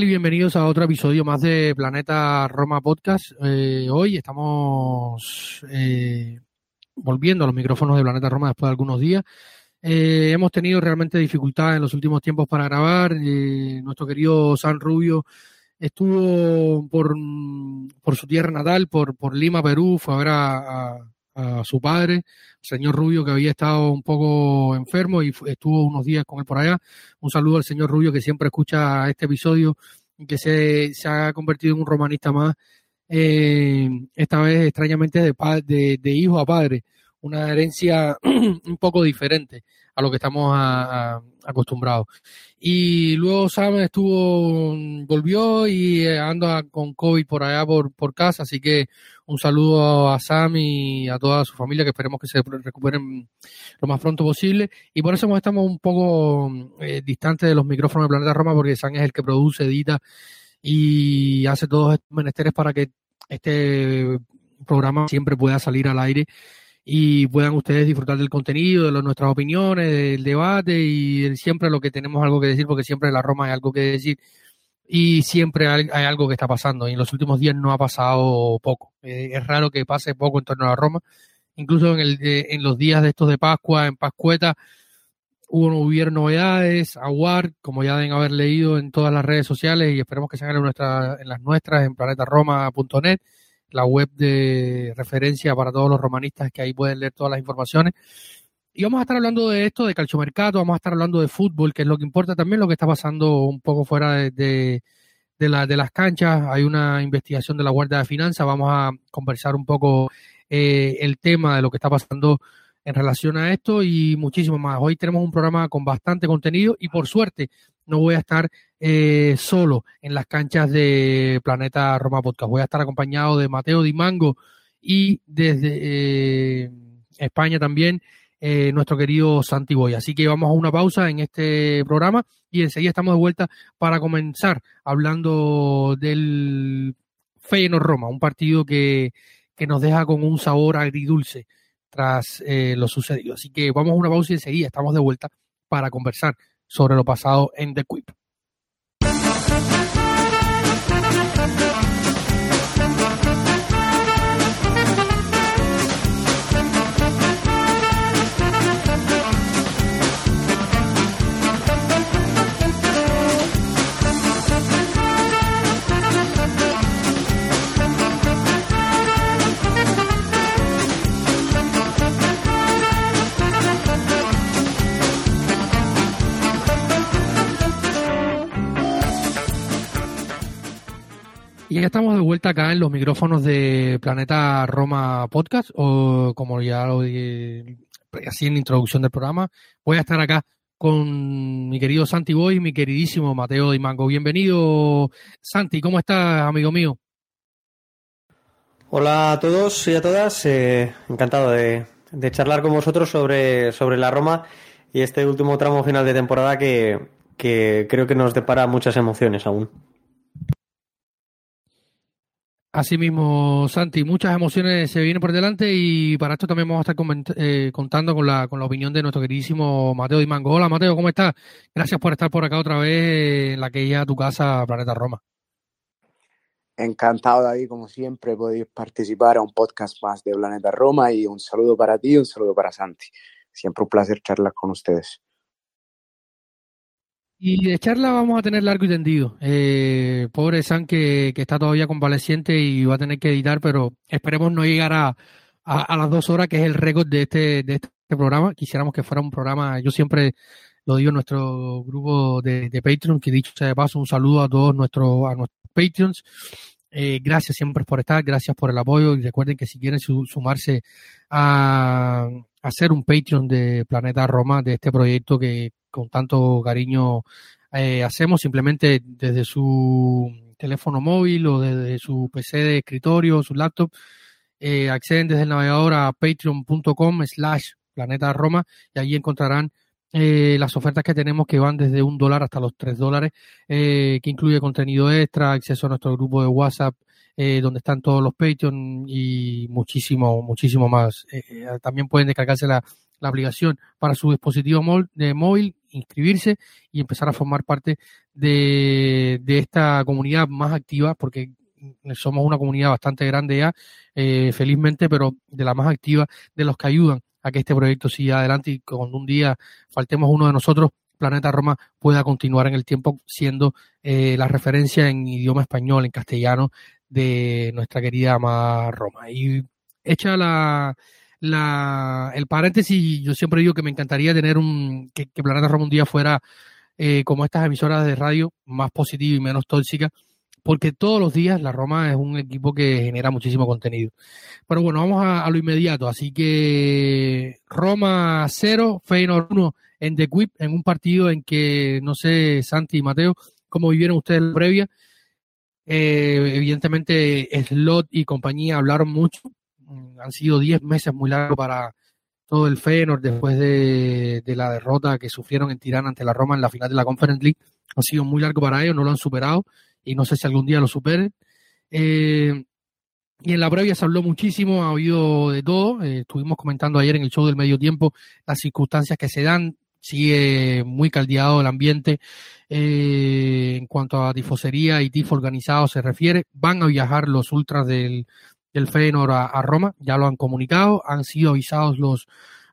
Y bienvenidos a otro episodio más de Planeta Roma Podcast. Eh, hoy estamos eh, volviendo a los micrófonos de Planeta Roma después de algunos días. Eh, hemos tenido realmente dificultades en los últimos tiempos para grabar. nuestro querido San Rubio estuvo por, por su tierra natal, por, por Lima, Perú, fue a ver a su padre, señor Rubio, que había estado un poco enfermo y estuvo unos días con él por allá. Un saludo al señor Rubio, que siempre escucha este episodio que se, se ha convertido en un romanista más, eh, esta vez extrañamente de, de, de hijo a padre, una herencia un poco diferente a lo que estamos acostumbrados. Y luego Sam estuvo, volvió y anda con COVID por allá por, por casa, así que un saludo a Sam y a toda su familia que esperemos que se recuperen lo más pronto posible. Y por eso estamos un poco eh, distantes de los micrófonos de Planeta Roma porque Sam es el que produce, edita y hace todos estos menesteres para que este programa siempre pueda salir al aire y puedan ustedes disfrutar del contenido, de nuestras opiniones, del debate y siempre lo que tenemos algo que decir, porque siempre en la Roma hay algo que decir y siempre hay, algo que está pasando. Y en los últimos días no ha pasado poco. Eh, es raro que pase poco en torno a Roma. Incluso en, el, eh, en los días de estos de Pascua, en Pascueta, hubo, hubieron novedades, Aguard, como ya deben haber leído en todas las redes sociales y esperemos que sean en, nuestra, en las nuestras, en planetaroma.net la web de referencia para todos los romanistas que ahí pueden leer todas las informaciones. Y vamos a estar hablando de esto, de calciomercato, vamos a estar hablando de fútbol, que es lo que importa también, lo que está pasando un poco fuera de, de, la, de las canchas. Hay una investigación de la Guardia de Finanzas, vamos a conversar un poco eh, el tema de lo que está pasando en relación a esto y muchísimo más. Hoy tenemos un programa con bastante contenido y por suerte no voy a estar eh, solo en las canchas de Planeta Roma Podcast. Voy a estar acompañado de Mateo Di Mango y desde eh, España también eh, nuestro querido Santi Boy. Así que vamos a una pausa en este programa y enseguida estamos de vuelta para comenzar hablando del Feyenoord Roma, un partido que, que nos deja con un sabor agridulce tras lo sucedido. Así que vamos a una pausa y enseguida estamos de vuelta para conversar sobre lo pasado en The Quip. Y ya estamos de vuelta acá en los micrófonos de Planeta Roma Podcast, o como ya lo dije así en introducción del programa, voy a estar acá con mi querido Santi Boy y mi queridísimo Mateo Di Mango. Bienvenido, Santi, ¿cómo estás, amigo mío? Hola a todos y a todas, eh, encantado de, charlar con vosotros sobre, sobre la Roma y este último tramo final de temporada que creo que nos depara muchas emociones aún. Asimismo, Santi, muchas emociones se vienen por delante y para esto también vamos a estar eh, contando con la, con la opinión de nuestro queridísimo Mateo Di Mango. Hola Mateo, ¿cómo estás? Gracias por estar por acá otra vez en la que ya tu casa, Planeta Roma. Encantado, David, como siempre, podéis participar a un podcast más de Planeta Roma y un saludo para ti y un saludo para Santi. Siempre un placer charlar con ustedes. Y de charla vamos a tener largo y tendido. Eh, pobre San que, que, está todavía convaleciente y va a tener que editar, pero esperemos no llegar a, las dos horas, que es el récord de este, de este programa. Quisiéramos que fuera un programa, yo siempre lo digo en nuestro grupo de, de Patreon, que dicho sea de paso, un saludo a todos nuestros, a nuestros Patreons. Eh, gracias siempre por estar, gracias por el apoyo y recuerden que si quieren sumarse a, hacer un Patreon de Planeta Roma, de este proyecto que con tanto cariño eh, hacemos, simplemente desde su teléfono móvil o desde su PC de escritorio, su laptop, eh, acceden desde el navegador a patreon.com slash planeta Roma y ahí encontrarán eh, las ofertas que tenemos que van desde un dólar hasta los tres dólares, eh, que incluye contenido extra, acceso a nuestro grupo de WhatsApp, eh, donde están todos los Patreon y muchísimo, muchísimo más. también pueden descargarse la, aplicación para su dispositivo de móvil, inscribirse y empezar a formar parte de, de esta comunidad más activa, porque somos una comunidad bastante grande ya, felizmente, pero de la más activa, de los que ayudan que este proyecto siga adelante y cuando un día faltemos uno de nosotros, Planeta Roma pueda continuar en el tiempo siendo eh, la referencia en idioma español, en castellano, de nuestra querida amada Roma. Y hecha la, la, el paréntesis, yo siempre digo que me encantaría tener un, que, Planeta Roma un día fuera eh, como estas emisoras de radio, más positiva y menos tóxica, porque todos los días la Roma es un equipo que genera muchísimo contenido. Pero bueno, vamos a, lo inmediato. Así que Roma 0, Feyenoord 1 en The Quip, en un partido en que, no sé, Santi y Mateo, cómo vivieron ustedes la previa. Eh, evidentemente, Slot y compañía hablaron mucho. Mm, han sido 10 meses muy largos para todo el Feyenoord después de, de la derrota que sufrieron en Tirana ante la Roma en la final de la Conference League. Ha sido muy largo para ellos, no lo han superado y no sé si algún día lo superen. Eh, y en la previa se habló muchísimo, ha habido de todo. Eh, estuvimos comentando ayer en el show del medio tiempo las circunstancias que se dan. Sigue muy caldeado el ambiente eh, en cuanto a tifosería y tifo organizado se refiere. Van a viajar los ultras del, del Feyenoord a, Roma, ya lo han comunicado. Han sido avisados los,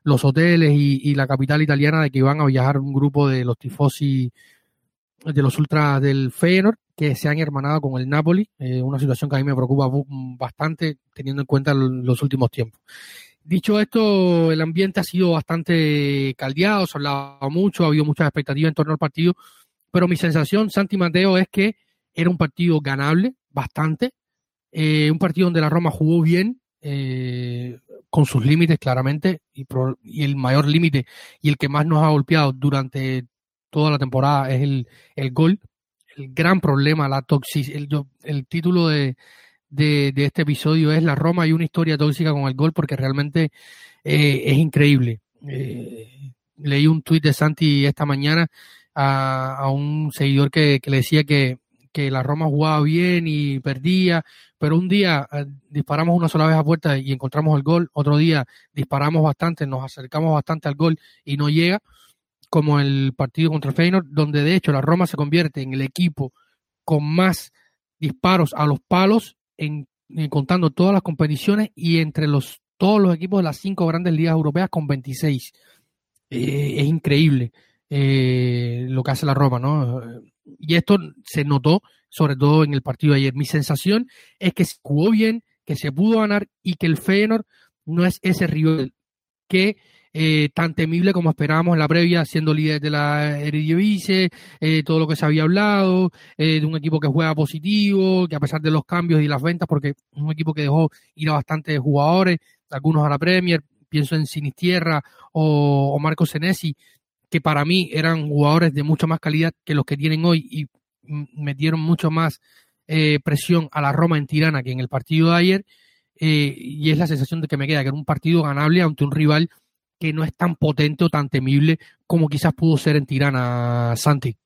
los hoteles y, la capital italiana de que van a viajar un grupo de los tifosi de los ultras del Feyenoord que se han hermanado con el Napoli, eh, una situación que a mí me preocupa bastante teniendo en cuenta los últimos tiempos. Dicho esto, el ambiente ha sido bastante caldeado, se ha hablado mucho, ha habido muchas expectativas en torno al partido, pero mi sensación, Santi Mateo, es que era un partido ganable, bastante, eh, un partido donde la Roma jugó bien, eh, con sus límites claramente, y, y el mayor límite y el que más nos ha golpeado durante toda la temporada es el, el gol, el gran problema, la toxicidad. El, el, título de, de, este episodio es La Roma y una historia tóxica con el gol, porque realmente eh, es increíble. Eh, leí un tuit de Santi esta mañana a, a un seguidor que, que, le decía que, que la Roma jugaba bien y perdía, pero un día eh, disparamos una sola vez a puerta y encontramos el gol, otro día disparamos bastante, nos acercamos bastante al gol y no llega como el partido contra Feyenoord, donde de hecho la Roma se convierte en el equipo con más disparos a los palos en, contando todas las competiciones y entre los todos los equipos de las cinco grandes ligas europeas con 26. Eh, es increíble eh, lo que hace la Roma, ¿no? Y esto se notó sobre todo en el partido de ayer. Mi sensación es que jugó bien, que se pudo ganar y que el Feyenoord no es ese rival que eh, tan temible como esperábamos en la previa, siendo líder de la Eredivisie, eh, todo lo que se había hablado, eh, de un equipo que juega positivo, que a pesar de los cambios y las ventas, porque es un equipo que dejó ir a bastantes jugadores, algunos a la Premier, pienso en Sinistierra o, o Marco Senesi, que para mí eran jugadores de mucha más calidad que los que tienen hoy y metieron mucho más eh, presión a la Roma en Tirana que en el partido de ayer. Eh, y es la sensación de que me queda que era un partido ganable ante un rival que no es tan potente o tan temible como quizás pudo ser en Tirana, Santi.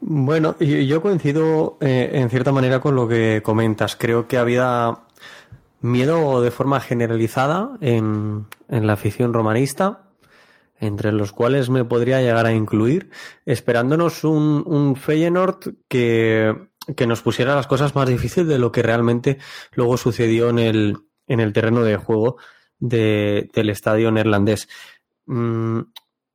Bueno, yo coincido eh, en cierta manera con lo que comentas. Creo que había miedo de forma generalizada en, en la afición romanista, entre los cuales me podría llegar a incluir, esperándonos un, un Feyenoord que, que nos pusiera las cosas más difíciles de lo que realmente luego sucedió en el, en el terreno de juego de, del estadio neerlandés. Mm,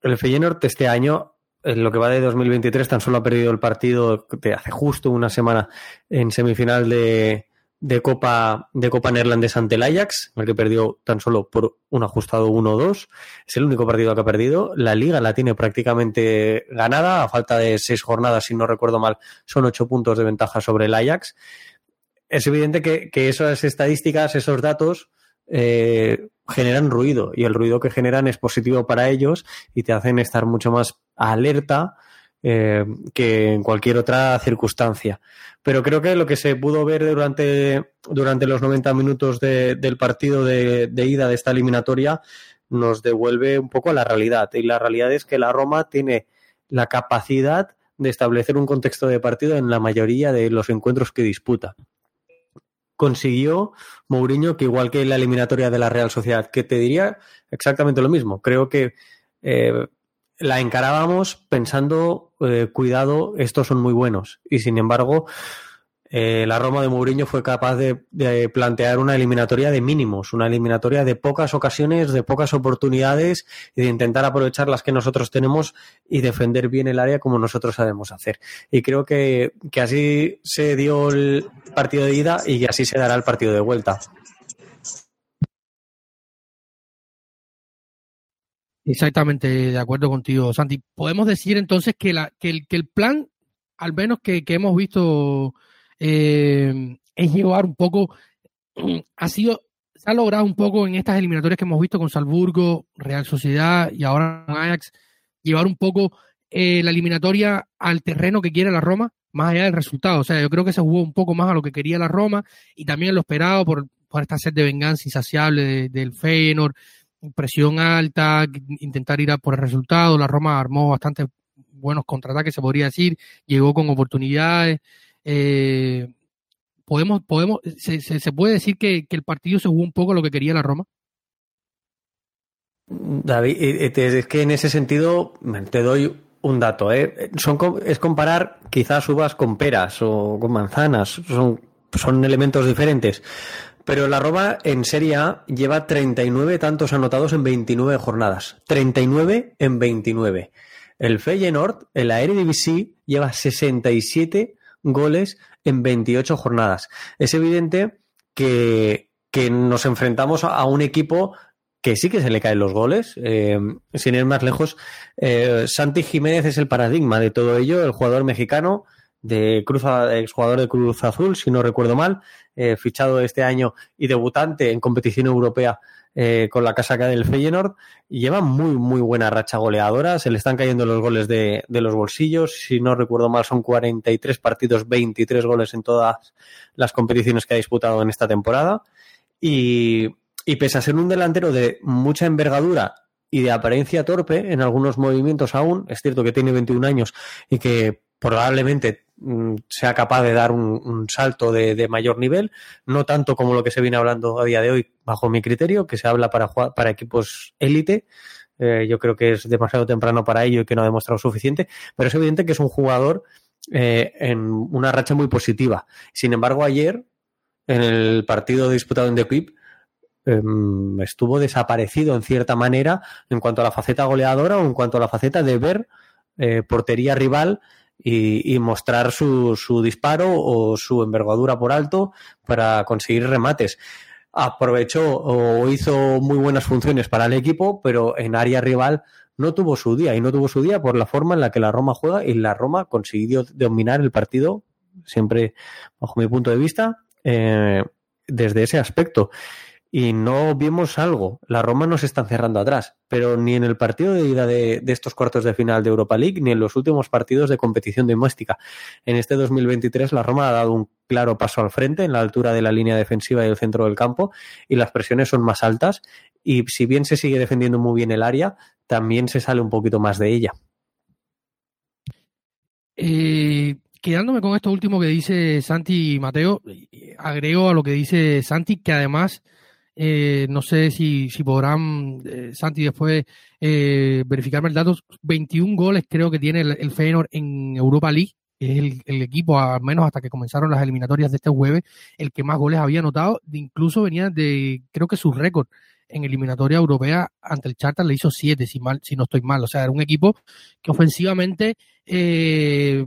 el Feyenoord este año en lo que va de 2023 tan solo ha perdido el partido de hace justo una semana en semifinal de, de Copa de Copa Neerlandesa ante el Ajax, el que perdió tan solo por un ajustado 1-2. Es el único partido que ha perdido. La liga la tiene prácticamente ganada, a falta de seis jornadas, si no recuerdo mal, son ocho puntos de ventaja sobre el Ajax. Es evidente que, esas estadísticas, esos datos, eh, generan ruido y el ruido que generan es positivo para ellos y te hacen estar mucho más alerta eh, que en cualquier otra circunstancia. Pero creo que lo que se pudo ver durante, durante los 90 minutos del partido de, ida de esta eliminatoria nos devuelve un poco a la realidad. Y la realidad es que la Roma tiene la capacidad de establecer un contexto de partido en la mayoría de los encuentros que disputa. Consiguió Mourinho que igual que la eliminatoria de la Real Sociedad, que te diría exactamente lo mismo. Creo que eh, la encarábamos pensando, eh, cuidado, estos son muy buenos. Y sin embargo, eh, la Roma de Mourinho fue capaz de, plantear una eliminatoria de mínimos, una eliminatoria de pocas ocasiones, de pocas oportunidades y de intentar aprovechar las que nosotros tenemos y defender bien el área como nosotros sabemos hacer. Y creo que, que así se dio el partido de ida y así se dará el partido de vuelta. Exactamente, de acuerdo contigo, Santi. Podemos decir entonces que, que, el, que el plan, al menos que, hemos visto, eh, es llevar un poco, ha sido, se ha logrado un poco en estas eliminatorias que hemos visto con Salzburgo, Real Sociedad y ahora Ajax, llevar un poco eh, la eliminatoria al terreno que quiere la Roma, más allá del resultado. O sea, yo creo que se jugó un poco más a lo que quería la Roma y también lo esperado por, por esta sed de venganza insaciable del Feyenoord presión alta, intentar ir a por el resultado. La Roma armó bastante buenos contraataques, se podría decir, llegó con oportunidades. Eh, podemos, podemos, se, se, puede decir que, el partido se jugó un poco lo que quería la Roma. David, es que en ese sentido te doy un dato, ¿eh? Son, es comparar quizás uvas con peras o con manzanas, son, son elementos diferentes. Pero la Roma en Serie A lleva 39 tantos anotados en 29 jornadas. 39 en 29. El Feyenoord en la Eredivisie lleva 67 goles en 28 jornadas. Es evidente que, nos enfrentamos a un equipo que sí que se le caen los goles. Eh, sin ir más lejos, eh, Santi Jiménez es el paradigma de todo ello, el jugador mexicano de Cruz, exjugador de Cruz Azul, si no recuerdo mal, eh, fichado este año y debutante en competición europea eh, con la casaca del Feyenoord y lleva muy, muy buena racha goleadora. Se le están cayendo los goles de, de, los bolsillos. Si no recuerdo mal, son 43 partidos, 23 goles en todas las competiciones que ha disputado en esta temporada. Y, y pese a ser un delantero de mucha envergadura y de apariencia torpe en algunos movimientos aún, es cierto que tiene 21 años y que probablemente sea capaz de dar un, salto de, mayor nivel, no tanto como lo que se viene hablando a día de hoy, bajo mi criterio, que se habla para, equipos élite. Eh, yo creo que es demasiado temprano para ello y que no ha demostrado suficiente, pero es evidente que es un jugador eh, en una racha muy positiva. Sin embargo, ayer, en el partido disputado en The em, estuvo desaparecido en cierta manera en cuanto a la faceta goleadora o en cuanto a la faceta de ver eh, portería rival y, mostrar su, su, disparo o su envergadura por alto para conseguir remates. Aprovechó o hizo muy buenas funciones para el equipo, pero en área rival no tuvo su día y no tuvo su día por la forma en la que la Roma juega y la Roma consiguió dominar el partido, siempre bajo mi punto de vista, eh, desde ese aspecto y no vimos algo. La Roma nos está cerrando atrás, pero ni en el partido de ida de, estos cuartos de final de Europa League, ni en los últimos partidos de competición doméstica. En este 2023 la Roma ha dado un claro paso al frente en la altura de la línea defensiva y el centro del campo y las presiones son más altas y si bien se sigue defendiendo muy bien el área, también se sale un poquito más de ella. Eh, quedándome con esto último que dice Santi y Mateo, agrego a lo que dice Santi que además eh, no sé si, si podrán, eh, Santi, después eh, verificarme el dato. 21 goles creo que tiene el, el en Europa League. Es el, equipo, al menos hasta que comenzaron las eliminatorias de este jueves, el que más goles había anotado. Incluso venía de, creo que su récord en eliminatoria europea ante el Charter le hizo siete, si, mal, si no estoy mal. O sea, era un equipo que ofensivamente eh,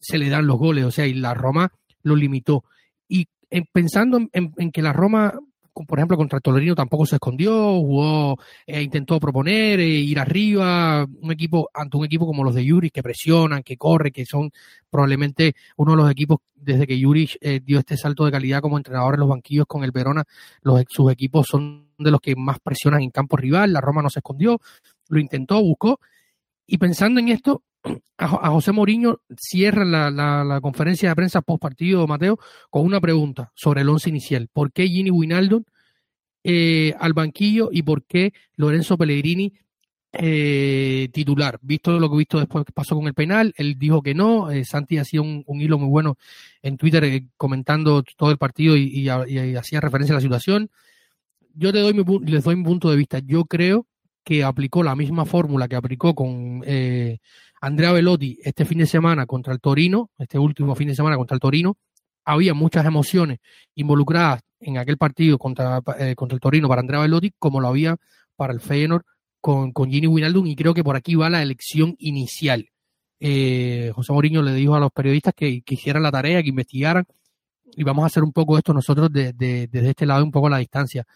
se le dan los goles, o sea, y la Roma lo limitó. Y pensando en, que la Roma por ejemplo, contra el Tolerino tampoco se escondió, jugó, eh, intentó proponer, eh, ir arriba, un equipo, ante un equipo como los de Yuri, que presionan, que corre, que son probablemente uno de los equipos, desde que Yuri eh, dio este salto de calidad como entrenador en los banquillos con el Verona, los, sus equipos son de los que más presionan en campo rival, la Roma no se escondió, lo intentó, buscó, y pensando en esto, a, José Mourinho cierra la, conferencia de prensa post partido, Mateo, con una pregunta sobre el once inicial. ¿Por qué Gini Winaldo eh, al banquillo y por qué Lorenzo Pellegrini eh, titular? Visto lo que he visto después que pasó con el penal, él dijo que no. Eh, Santi hacía un, hilo muy bueno en Twitter eh, comentando todo el partido y, hacía referencia a la situación. Yo te doy mi, les doy mi punto de vista. Yo creo que aplicó la misma fórmula que aplicó con eh, Andrea Velotti este fin de semana contra el Torino, este último fin de semana contra el Torino, había muchas emociones involucradas en aquel partido contra, eh, contra el Torino para Andrea Velotti, como lo había para el Feyenoord con, con Gini Winaldum, y creo que por aquí va la elección inicial. Eh, José Mourinho le dijo a los periodistas que, que, hicieran la tarea, que investigaran, y vamos a hacer un poco esto nosotros desde este lado, un poco a la distancia.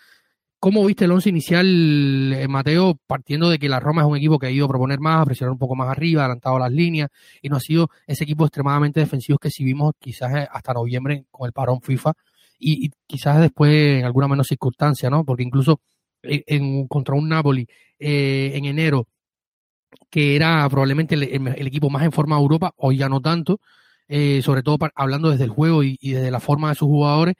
¿Cómo viste el once inicial, eh, Mateo, partiendo de que la Roma es un equipo que ha ido a proponer más, a presionar un poco más arriba, adelantado las líneas, y no ha sido ese equipo extremadamente defensivo que sí vimos quizás eh, hasta noviembre con el parón FIFA, y, quizás después en alguna menos circunstancia, ¿no? Porque incluso eh, en, contra un Napoli en enero, que era probablemente el, equipo más en forma de Europa, hoy ya no tanto, sobre todo hablando desde el juego y, y, desde la forma de sus jugadores,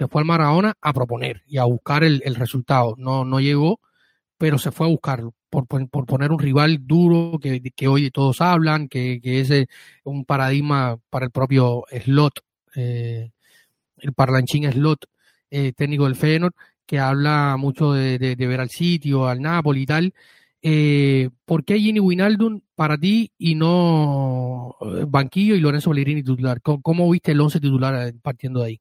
se fue al Maradona a proponer y a buscar el, resultado. No, no llegó, pero se fue a buscarlo por, por, poner un rival duro que, que hoy todos hablan, que, que es eh, un paradigma para el propio Slot, eh, el parlanchín Slot, eh, técnico del Feyenoord, que habla mucho de, de, ver al sitio, al Napoli y tal. Eh, ¿Por qué Gini Winaldum para ti y no Banquillo y Lorenzo Pellegrini titular? ¿Cómo, cómo viste el once titular partiendo de ahí?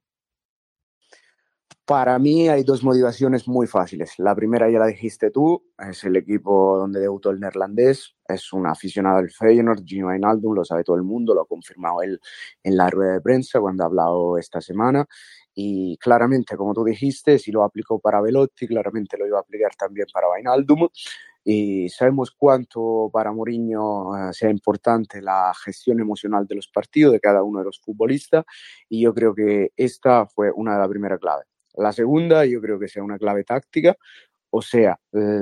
Para mí hay dos motivaciones muy fáciles. La primera ya la dijiste tú, es el equipo donde debutó el neerlandés, es un aficionado del Feyenoord, Gino Wijnaldum, lo sabe todo el mundo, lo ha confirmado él en la rueda de prensa cuando ha hablado esta semana y claramente, como tú dijiste, si lo aplicó para Velotti, claramente lo iba a aplicar también para Wijnaldum y sabemos cuánto para Mourinho eh, sea importante la gestión emocional de los partidos de cada uno de los futbolistas y yo creo que esta fue una de las primeras claves. La segunda, yo creo que sea una clave táctica. O sea,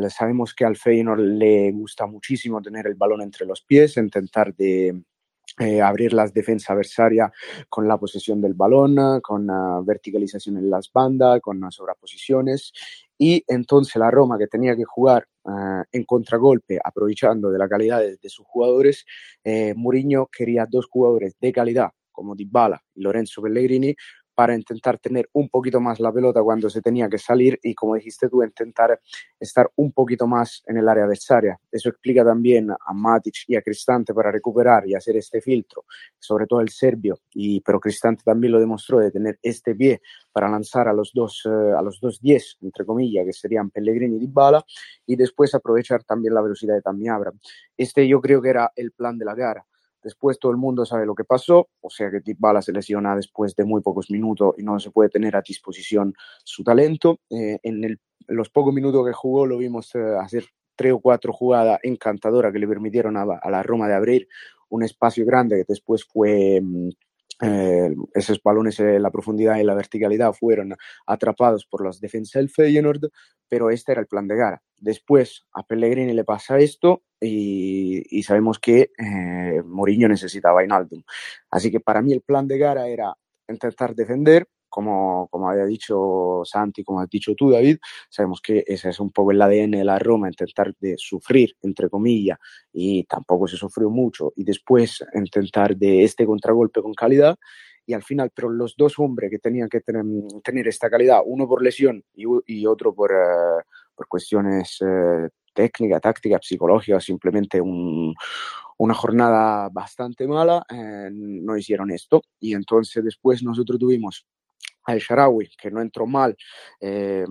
sabemos que al Feyenoord le gusta muchísimo tener el balón entre los pies, intentar de eh, abrir las defensas adversarias con la posesión del balón, con la verticalización en las bandas, con las sobreposiciones. Y entonces la Roma, que tenía que jugar uh, en contragolpe, aprovechando de la calidad de, de sus jugadores, eh, Mourinho quería dos jugadores de calidad como Dybala y Lorenzo Pellegrini para intentar tener un poquito más la pelota cuando se tenía que salir y, como dijiste tú, intentar estar un poquito más en el área adversaria. Eso explica también a Matic y a Cristante para recuperar y hacer este filtro, sobre todo el serbio, y, pero Cristante también lo demostró de tener este pie para lanzar a los dos, eh, a los dos 10, entre comillas, que serían Pellegrini y Dybala, y después aprovechar también la velocidad de Tammy Abraham. Este yo creo que era el plan de la gara Después todo el mundo sabe lo que pasó, o sea que Bala se lesiona después de muy pocos minutos y no se puede tener a disposición su talento. Eh, en, los pocos minutos que jugó lo vimos eh, hacer tres o cuatro jugadas encantadoras que le permitieron a, la Roma de abrir un espacio grande que después fue... Eh, esos balones en la profundidad y la verticalidad fueron atrapados por las defensas del Feyenoord, pero este era el plan de Gara. Después a Pellegrini le pasa esto y, sabemos que eh, Mourinho necesitaba Inaldum. Así que para mí el plan de Gara era intentar defender, como, como había dicho Santi, como has dicho tú, David, sabemos que ese es un poco el ADN de la Roma, intentar de sufrir, entre comillas, y tampoco se sufrió mucho, y después intentar de este contragolpe con calidad, y al final, pero los dos hombres que tenían que tener, tener esta calidad, uno por lesión y, y otro por, uh, por cuestiones uh, técnicas, tácticas, psicológicas, simplemente un, una jornada bastante mala, eh, no hicieron esto. Y entonces después nosotros tuvimos al Sharawi, que no entró mal, eh,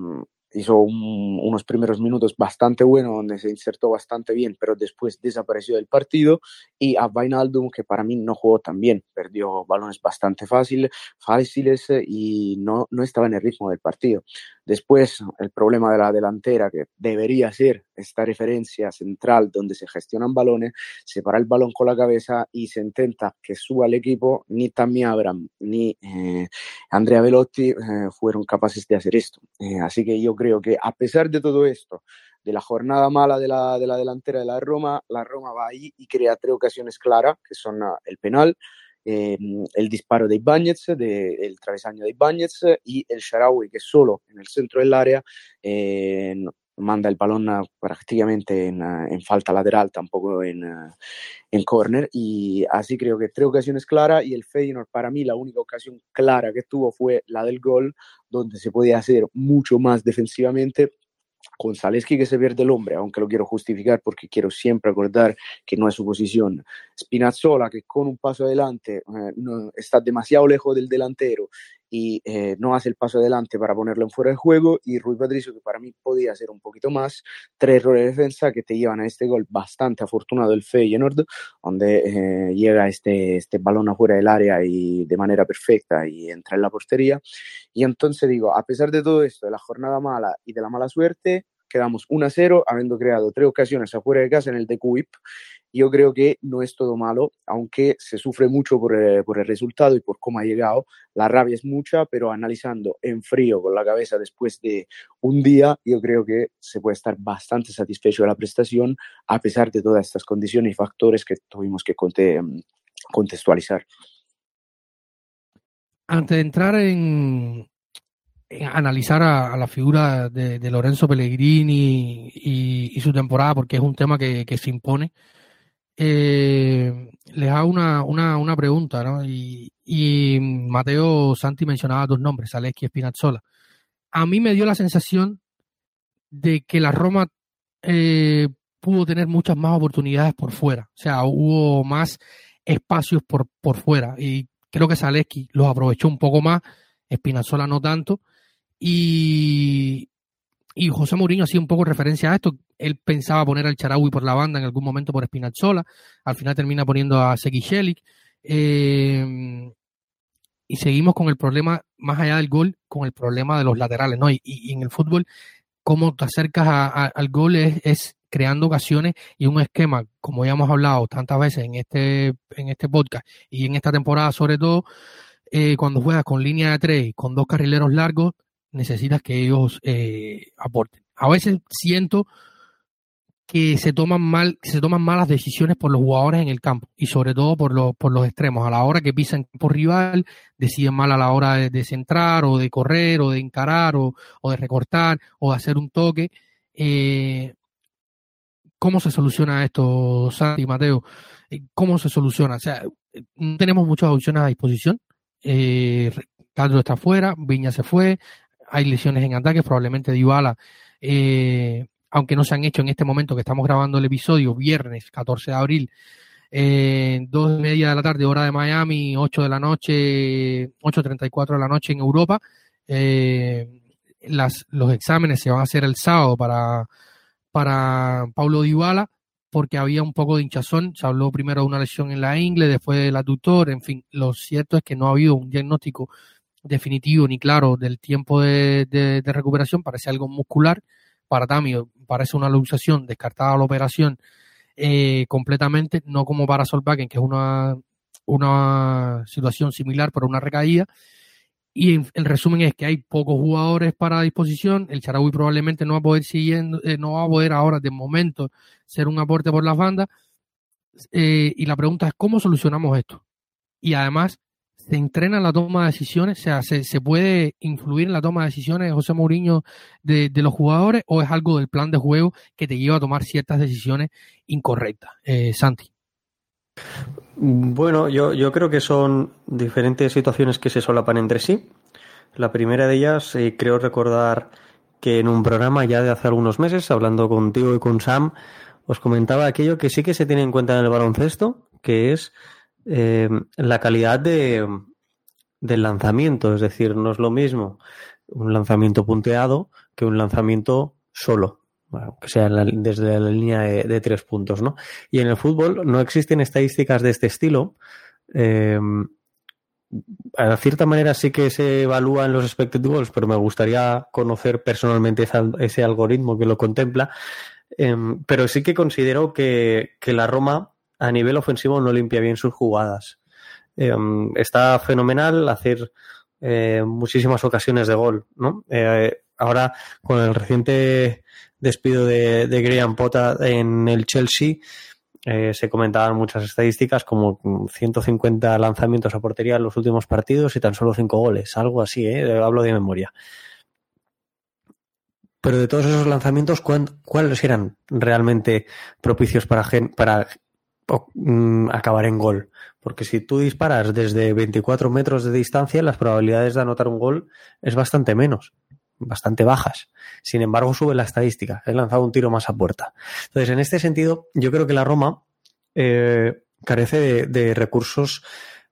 hizo unos primeros minutos bastante buenos donde se insertó bastante bien, pero después desapareció del partido y a Vainaldum que para mí no jugó tan bien, perdió balones bastante fáciles y no, no estaba en el ritmo del partido. Después, el problema de la delantera, que debería ser esta referencia central donde se gestionan balones, se para el balón con la cabeza y se intenta que suba el equipo. Ni Tammy Abram ni eh, Andrea Velotti eh, fueron capaces de hacer esto. Eh, así que yo creo que a pesar de todo esto, de la jornada mala de la, de la delantera de la Roma, la Roma va ahí y crea tres ocasiones claras, que son ah, el penal, el disparo de Ibáñez, el travesaño de Ibáñez y el Sharawi que solo en el centro del área eh, manda el balón prácticamente en, en, falta lateral, tampoco en, en corner. Y así creo que tres ocasiones claras y el Feyenoord para mí la única ocasión clara que tuvo fue la del gol, donde se podía hacer mucho más defensivamente con Zaleski que se pierde el hombre, aunque lo quiero justificar porque quiero siempre acordar que no es su posición. Spinazzola que con un paso adelante eh, está demasiado lejos del delantero y eh, no hace el paso adelante para ponerlo en fuera de juego y Rui Patricio que para mí podía hacer un poquito más, tres errores de defensa que te llevan a este gol bastante afortunado el Feyenoord, donde eh, llega este, este balón afuera del área y de manera perfecta y entra en la portería. Y entonces digo, a pesar de todo esto, de la jornada mala y de la mala suerte, quedamos 1 a 0, habiendo creado tres ocasiones afuera de casa en el de Cuip yo creo que no es todo malo, aunque se sufre mucho por el, por el, resultado y por cómo ha llegado. La rabia es mucha, pero analizando en frío con la cabeza después de un día, yo creo que se puede estar bastante satisfecho de la prestación a pesar de todas estas condiciones y factores que tuvimos que contextualizar. Antes de entrar en, analizar a, la figura de, Lorenzo Pellegrini y, y, su temporada, porque es un tema que, que se impone eh, les hago una, una, una pregunta, ¿no? Y, y, Mateo Santi mencionaba dos nombres, Aleski y Spinazzola. A mí me dio la sensación de que la Roma eh, pudo tener muchas más oportunidades por fuera. O sea, hubo más espacios por, por fuera. Y creo que Zaleski los aprovechó un poco más, Spinazzola no tanto. Y, y José Mourinho hacía un poco referencia a esto. Él pensaba poner al Charaui por la banda en algún momento por Spinazzola. Al final termina poniendo a Seki eh, y seguimos con el problema, más allá del gol, con el problema de los laterales. ¿no? Y, en el fútbol, cómo te acercas al gol es, creando ocasiones y un esquema, como ya hemos hablado tantas veces en este, en este podcast y en esta temporada sobre todo, eh, cuando juegas con línea de tres, con dos carrileros largos, necesitas que ellos eh, aporten. A veces siento que se toman mal, que se toman malas decisiones por los jugadores en el campo y sobre todo por los, por los extremos. A la hora que pisan por rival, deciden mal a la hora de, centrar o de correr o de encarar o, de recortar o de hacer un toque. Eh, ¿Cómo se soluciona esto, Santi y Mateo? Eh, ¿Cómo se soluciona? O sea, no tenemos muchas opciones a disposición. Eh, está fuera, Viña se fue, hay lesiones en ataque, probablemente Dybala, eh, aunque no se han hecho en este momento que estamos grabando el episodio, viernes 14 de abril, eh, dos y media de la tarde, hora de Miami, 8 de la noche, 8.34 de la noche en Europa. Eh, las, los exámenes se van a hacer el sábado para, para Paulo Dybala porque había un poco de hinchazón. Se habló primero de una lesión en la ingle, después de la tutor, en fin, lo cierto es que no ha habido un diagnóstico definitivo ni claro del tiempo de, recuperación, parece algo muscular. Para Tamio parece una luxación, descartada la operación eh, completamente, no como para Solbakken, que es una, una situación similar, pero una recaída. Y el resumen es que hay pocos jugadores para disposición. El Charaui probablemente no va a poder siguiendo, eh, no va a poder ahora de momento ser un aporte por las bandas. Eh, y la pregunta es cómo solucionamos esto. Y además, se entrena la toma de decisiones? O sea, ¿se, puede influir en la toma de decisiones de José Mourinho de, los jugadores o es algo del plan de juego que te lleva a tomar ciertas decisiones incorrectas? Eh, Santi. Bueno, yo, yo creo que son diferentes situaciones que se solapan entre sí. La primera de ellas, eh, creo recordar que en un programa ya de hace algunos meses, hablando contigo y con Sam, os comentaba aquello que sí que se tiene en cuenta en el baloncesto, que es eh, la calidad de, del lanzamiento, es decir, no es lo mismo un lanzamiento punteado que un lanzamiento solo, que sea desde la línea de, tres puntos, ¿no? Y en el fútbol no existen estadísticas de este estilo. Eh, a cierta manera sí que se evalúan los expected goals, pero me gustaría conocer personalmente ese, algoritmo que lo contempla. Em, pero sí que considero que, la Roma a nivel ofensivo no limpia bien sus jugadas. Em, está fenomenal hacer eh, muchísimas ocasiones de gol, ¿no? Eh, ahora con el reciente despido de, de Graham Potter en el Chelsea, eh, se comentaban muchas estadísticas como 150 lanzamientos a portería en los últimos partidos y tan solo 5 goles, algo así, hablo de memoria. Pero de todos esos lanzamientos, ¿cuáles eran realmente propicios para mm, acabar en gol? Porque si tú disparas desde 24 metros de distancia, las probabilidades de anotar un gol es bastante menos bastante bajas. Sin embargo, sube la estadística. He lanzado un tiro más a puerta. Entonces, en este sentido, yo creo que la Roma eh, carece de, recursos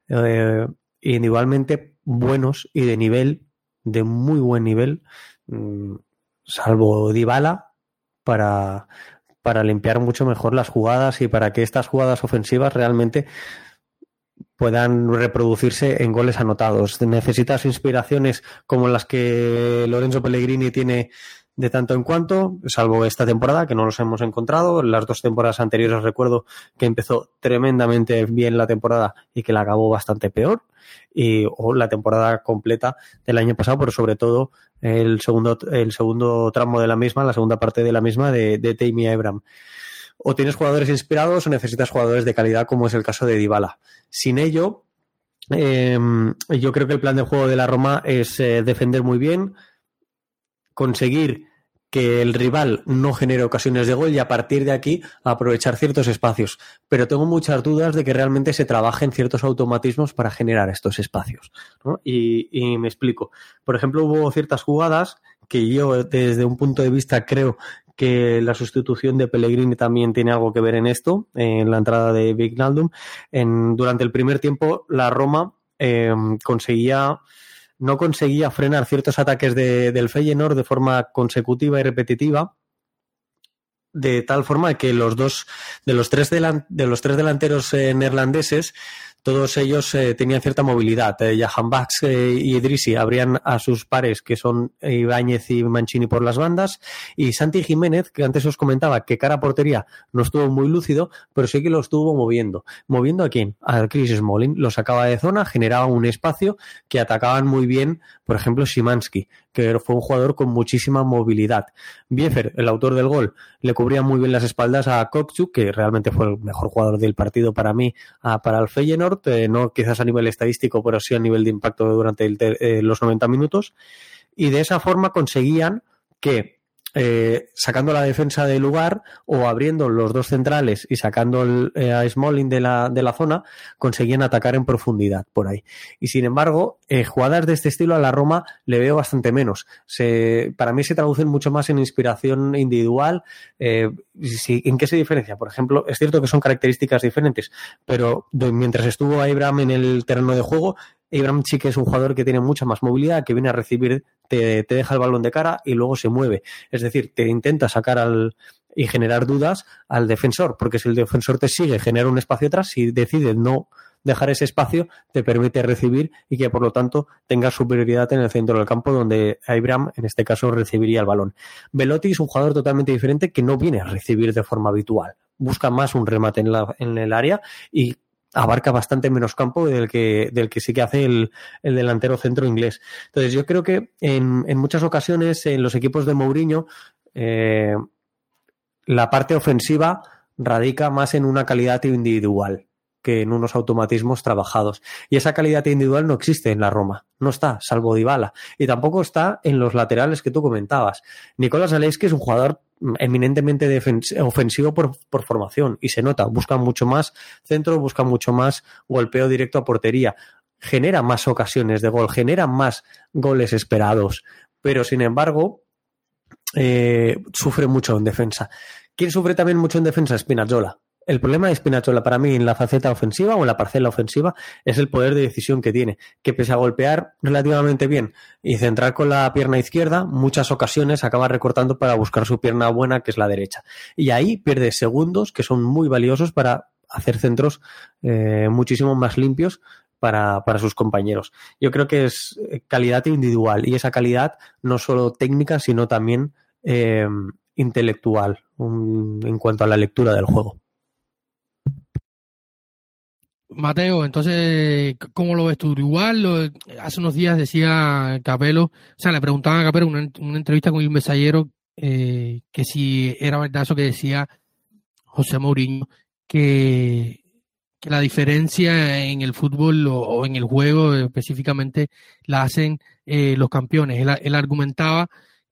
eh, individualmente buenos y de nivel, de muy buen nivel, mm, salvo Dybala, para, para limpiar mucho mejor las jugadas y para que estas jugadas ofensivas realmente puedan reproducirse en goles anotados. Necesitas inspiraciones como las que Lorenzo Pellegrini tiene de tanto en cuanto, salvo esta temporada que no los hemos encontrado. Las dos temporadas anteriores recuerdo que empezó tremendamente bien la temporada y que la acabó bastante peor. Y, o la temporada completa del año pasado, pero sobre todo el segundo, el segundo tramo de la misma, la segunda parte de la misma de, de Tammy Abraham o tienes jugadores inspirados o necesitas jugadores de calidad, como es el caso de Dybala. Sin ello, em, yo creo que el plan de juego de la Roma es eh, defender muy bien, conseguir que el rival no genere ocasiones de gol y a partir de aquí aprovechar ciertos espacios. Pero tengo muchas dudas de que realmente se trabajen ciertos automatismos para generar estos espacios. Y, y, me explico. Por ejemplo, hubo ciertas jugadas que yo desde un punto de vista creo que la sustitución de Pellegrini también tiene algo que ver en esto, en la entrada de Vignaldum. En, durante el primer tiempo, la Roma em, conseguía no conseguía frenar ciertos ataques de, del Feyenoord de forma consecutiva y repetitiva, de tal forma que los dos de los tres, de los tres delanteros eh, neerlandeses todos ellos eh, tenían cierta movilidad. Eh, Jahan Bax eh, y Idrisi abrían a sus pares, que son Ibáñez y Mancini por las bandas, y Santi Jiménez, que antes os comentaba que cara a portería no estuvo muy lúcido, pero sí que lo estuvo moviendo. ¿Moviendo a quién? A Chris Smalling. Lo sacaba de zona, generaba un espacio que atacaban muy bien, por ejemplo, Simansky, que fue un jugador con muchísima movilidad. Biefer, el autor del gol, le cubría muy bien las espaldas a Kokchuk, que realmente fue el mejor jugador del partido para mí, para el Feyenoord no quizás a nivel estadístico, pero sí a nivel de impacto durante eh, los 90 minutos. Y de esa forma conseguían que eh, sacando la defensa del lugar o abriendo los dos centrales y sacando eh, a Smalling de la, de la zona, conseguían atacar en profundidad por ahí. Y sin embargo, eh, jugadas de este estilo a la Roma le veo bastante menos. Se, para mí se traducen mucho más en inspiración individual. ¿En qué se diferencia? Por ejemplo, es cierto que son características diferentes, pero mientras estuvo Abraham en el terreno de juego, Abraham sí es un jugador que tiene mucha más movilidad, que viene a recibir, te, deja el balón de cara y luego se mueve. Es decir, te intenta sacar al y generar dudas al defensor, porque si el defensor te sigue, genera un espacio atrás, si decide no dejar ese espacio, te permite recibir y que por lo tanto tenga superioridad en el centro del campo donde Abraham en este caso recibiría el balón. Velotti es un jugador totalmente diferente que no viene a recibir de forma habitual. Busca más un remate en el área y abarca bastante menos campo del que, del que sí que hace el, delantero centro inglés. Entonces, yo creo que en, en muchas ocasiones en los equipos de Mourinho, eh, la parte ofensiva radica más en una calidad individual que en unos automatismos trabajados. Y esa calidad individual no existe en la Roma, no está, salvo Dybala. Y tampoco está en los laterales que tú comentabas. Nicolás Aleschi es un jugador eminentemente ofensivo por, por, formación y se nota, busca mucho más centro, busca mucho más golpeo directo a portería, genera más ocasiones de gol, genera más goles esperados, pero sin embargo eh, sufre mucho en defensa. ¿Quién sufre también mucho en defensa? Spinazzola El problema de Spinazzola para mí en la faceta ofensiva o en la parcela ofensiva es el poder de decisión que tiene, que pese a golpear relativamente bien y centrar con la pierna izquierda, muchas ocasiones acaba recortando para buscar su pierna buena, que es la derecha. Y ahí pierde segundos que son muy valiosos para hacer centros eh, muchísimo más limpios para, para, sus compañeros. Yo creo que es calidad individual y esa calidad no solo técnica, sino también eh, intelectual en cuanto a la lectura del juego. Mateo, entonces, ¿cómo lo ves tú? Igual, hace unos días decía Capelo, o sea, le preguntaban a Capelo en una, entrevista con el mensajero eh, que si era verdad eso que decía José Mourinho, que, que la diferencia en el fútbol o, en el juego específicamente la hacen eh, los campeones. Él, argumentaba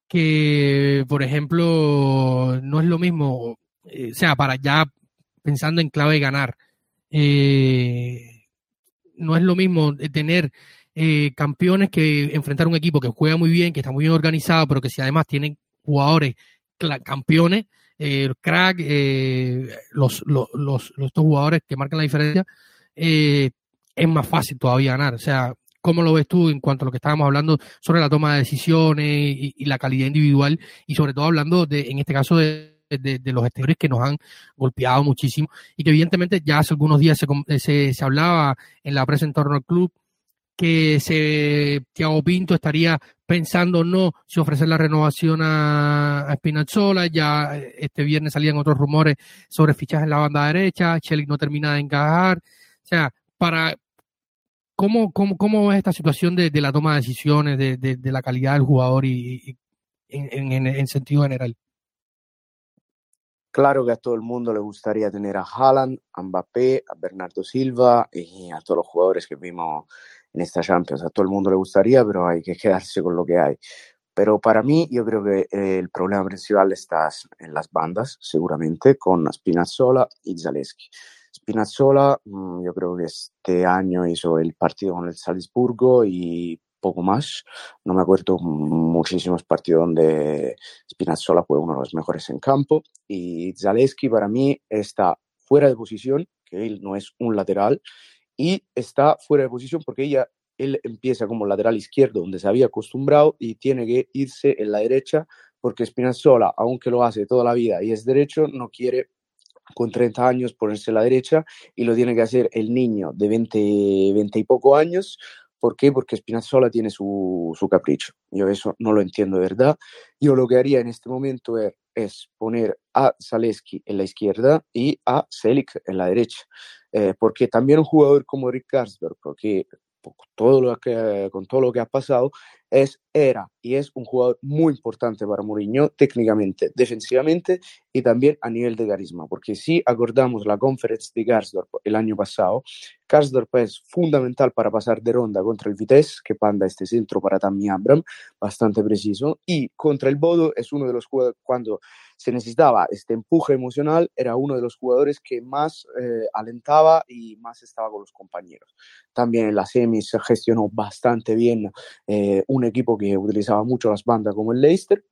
que, por ejemplo, no es lo mismo, eh, o sea, para ya pensando en clave de ganar, eh, no es lo mismo tener eh, campeones que enfrentar un equipo que juega muy bien, que está muy bien organizado, pero que si además tienen jugadores campeones, eh, crack, eh, los, los, los, los, estos jugadores que marcan la diferencia, eh, es más fácil todavía ganar. O sea, ¿cómo lo ves tú en cuanto a lo que estábamos hablando sobre la toma de decisiones y, y la calidad individual y sobre todo hablando de, en este caso de de, de, los exteriores que nos han golpeado muchísimo y que evidentemente ya hace algunos días se, se, se hablaba en la prensa en torno al club que se, Thiago Pinto estaría pensando no si ofrecer la renovación a, a ya este viernes salían otros rumores sobre fichajes en la banda derecha, Chelik no termina de encajar, o sea, para ¿cómo, cómo, cómo es esta situación de, la toma de decisiones, de, de, de, la calidad del jugador y, y en, en, en sentido general? Claro que a todo el mundo le gustaría tener a Haaland, a Mbappé, a Bernardo Silva y a todos los jugadores que vimos en esta Champions. A todo el mundo le gustaría, pero hay que quedarse con lo que hay. Pero para mí, yo creo que eh, el problema principal está en las bandas, seguramente, con Spinazzola y Zaleschi. Spinazzola, mmm, yo creo que este año hizo el partido con el Salzburgo y poco más. No me acuerdo muchísimos partidos donde Spinazzola fue uno de los mejores en campo y Zaleski para mí está fuera de posición, que él no es un lateral, y está fuera de posición porque ella, él empieza como lateral izquierdo, donde se había acostumbrado, y tiene que irse en la derecha porque Spinazzola, aunque lo hace toda la vida y es derecho, no quiere con 30 años ponerse a la derecha y lo tiene que hacer el niño de 20, 20 y poco años ¿Por qué? Porque Spinazzola tiene su, su, capricho. Yo eso no lo entiendo verdad. Yo lo que haría en este momento es, es poner a Zaleski en la izquierda y a Selic en la derecha. Eh, porque también un jugador como Rick Karsberg, porque todo lo que, con todo lo que ha pasado, es, era y es un jugador muy importante para Mourinho técnicamente, defensivamente y también a nivel de carisma, porque si acordamos la conference de Karsdorp el año pasado, Karsdorp es fundamental para pasar de ronda contra el Vitesse, que panda este centro para Tammy Abram, bastante preciso, y contra el Bodo es uno de los jugadores, cuando se necesitaba este empuje emocional, era uno de los jugadores que más eh, alentaba y más estaba con los compañeros. También en la semis gestionó bastante bien eh, un equipo que utilizaba mucho las bandas como el Leicester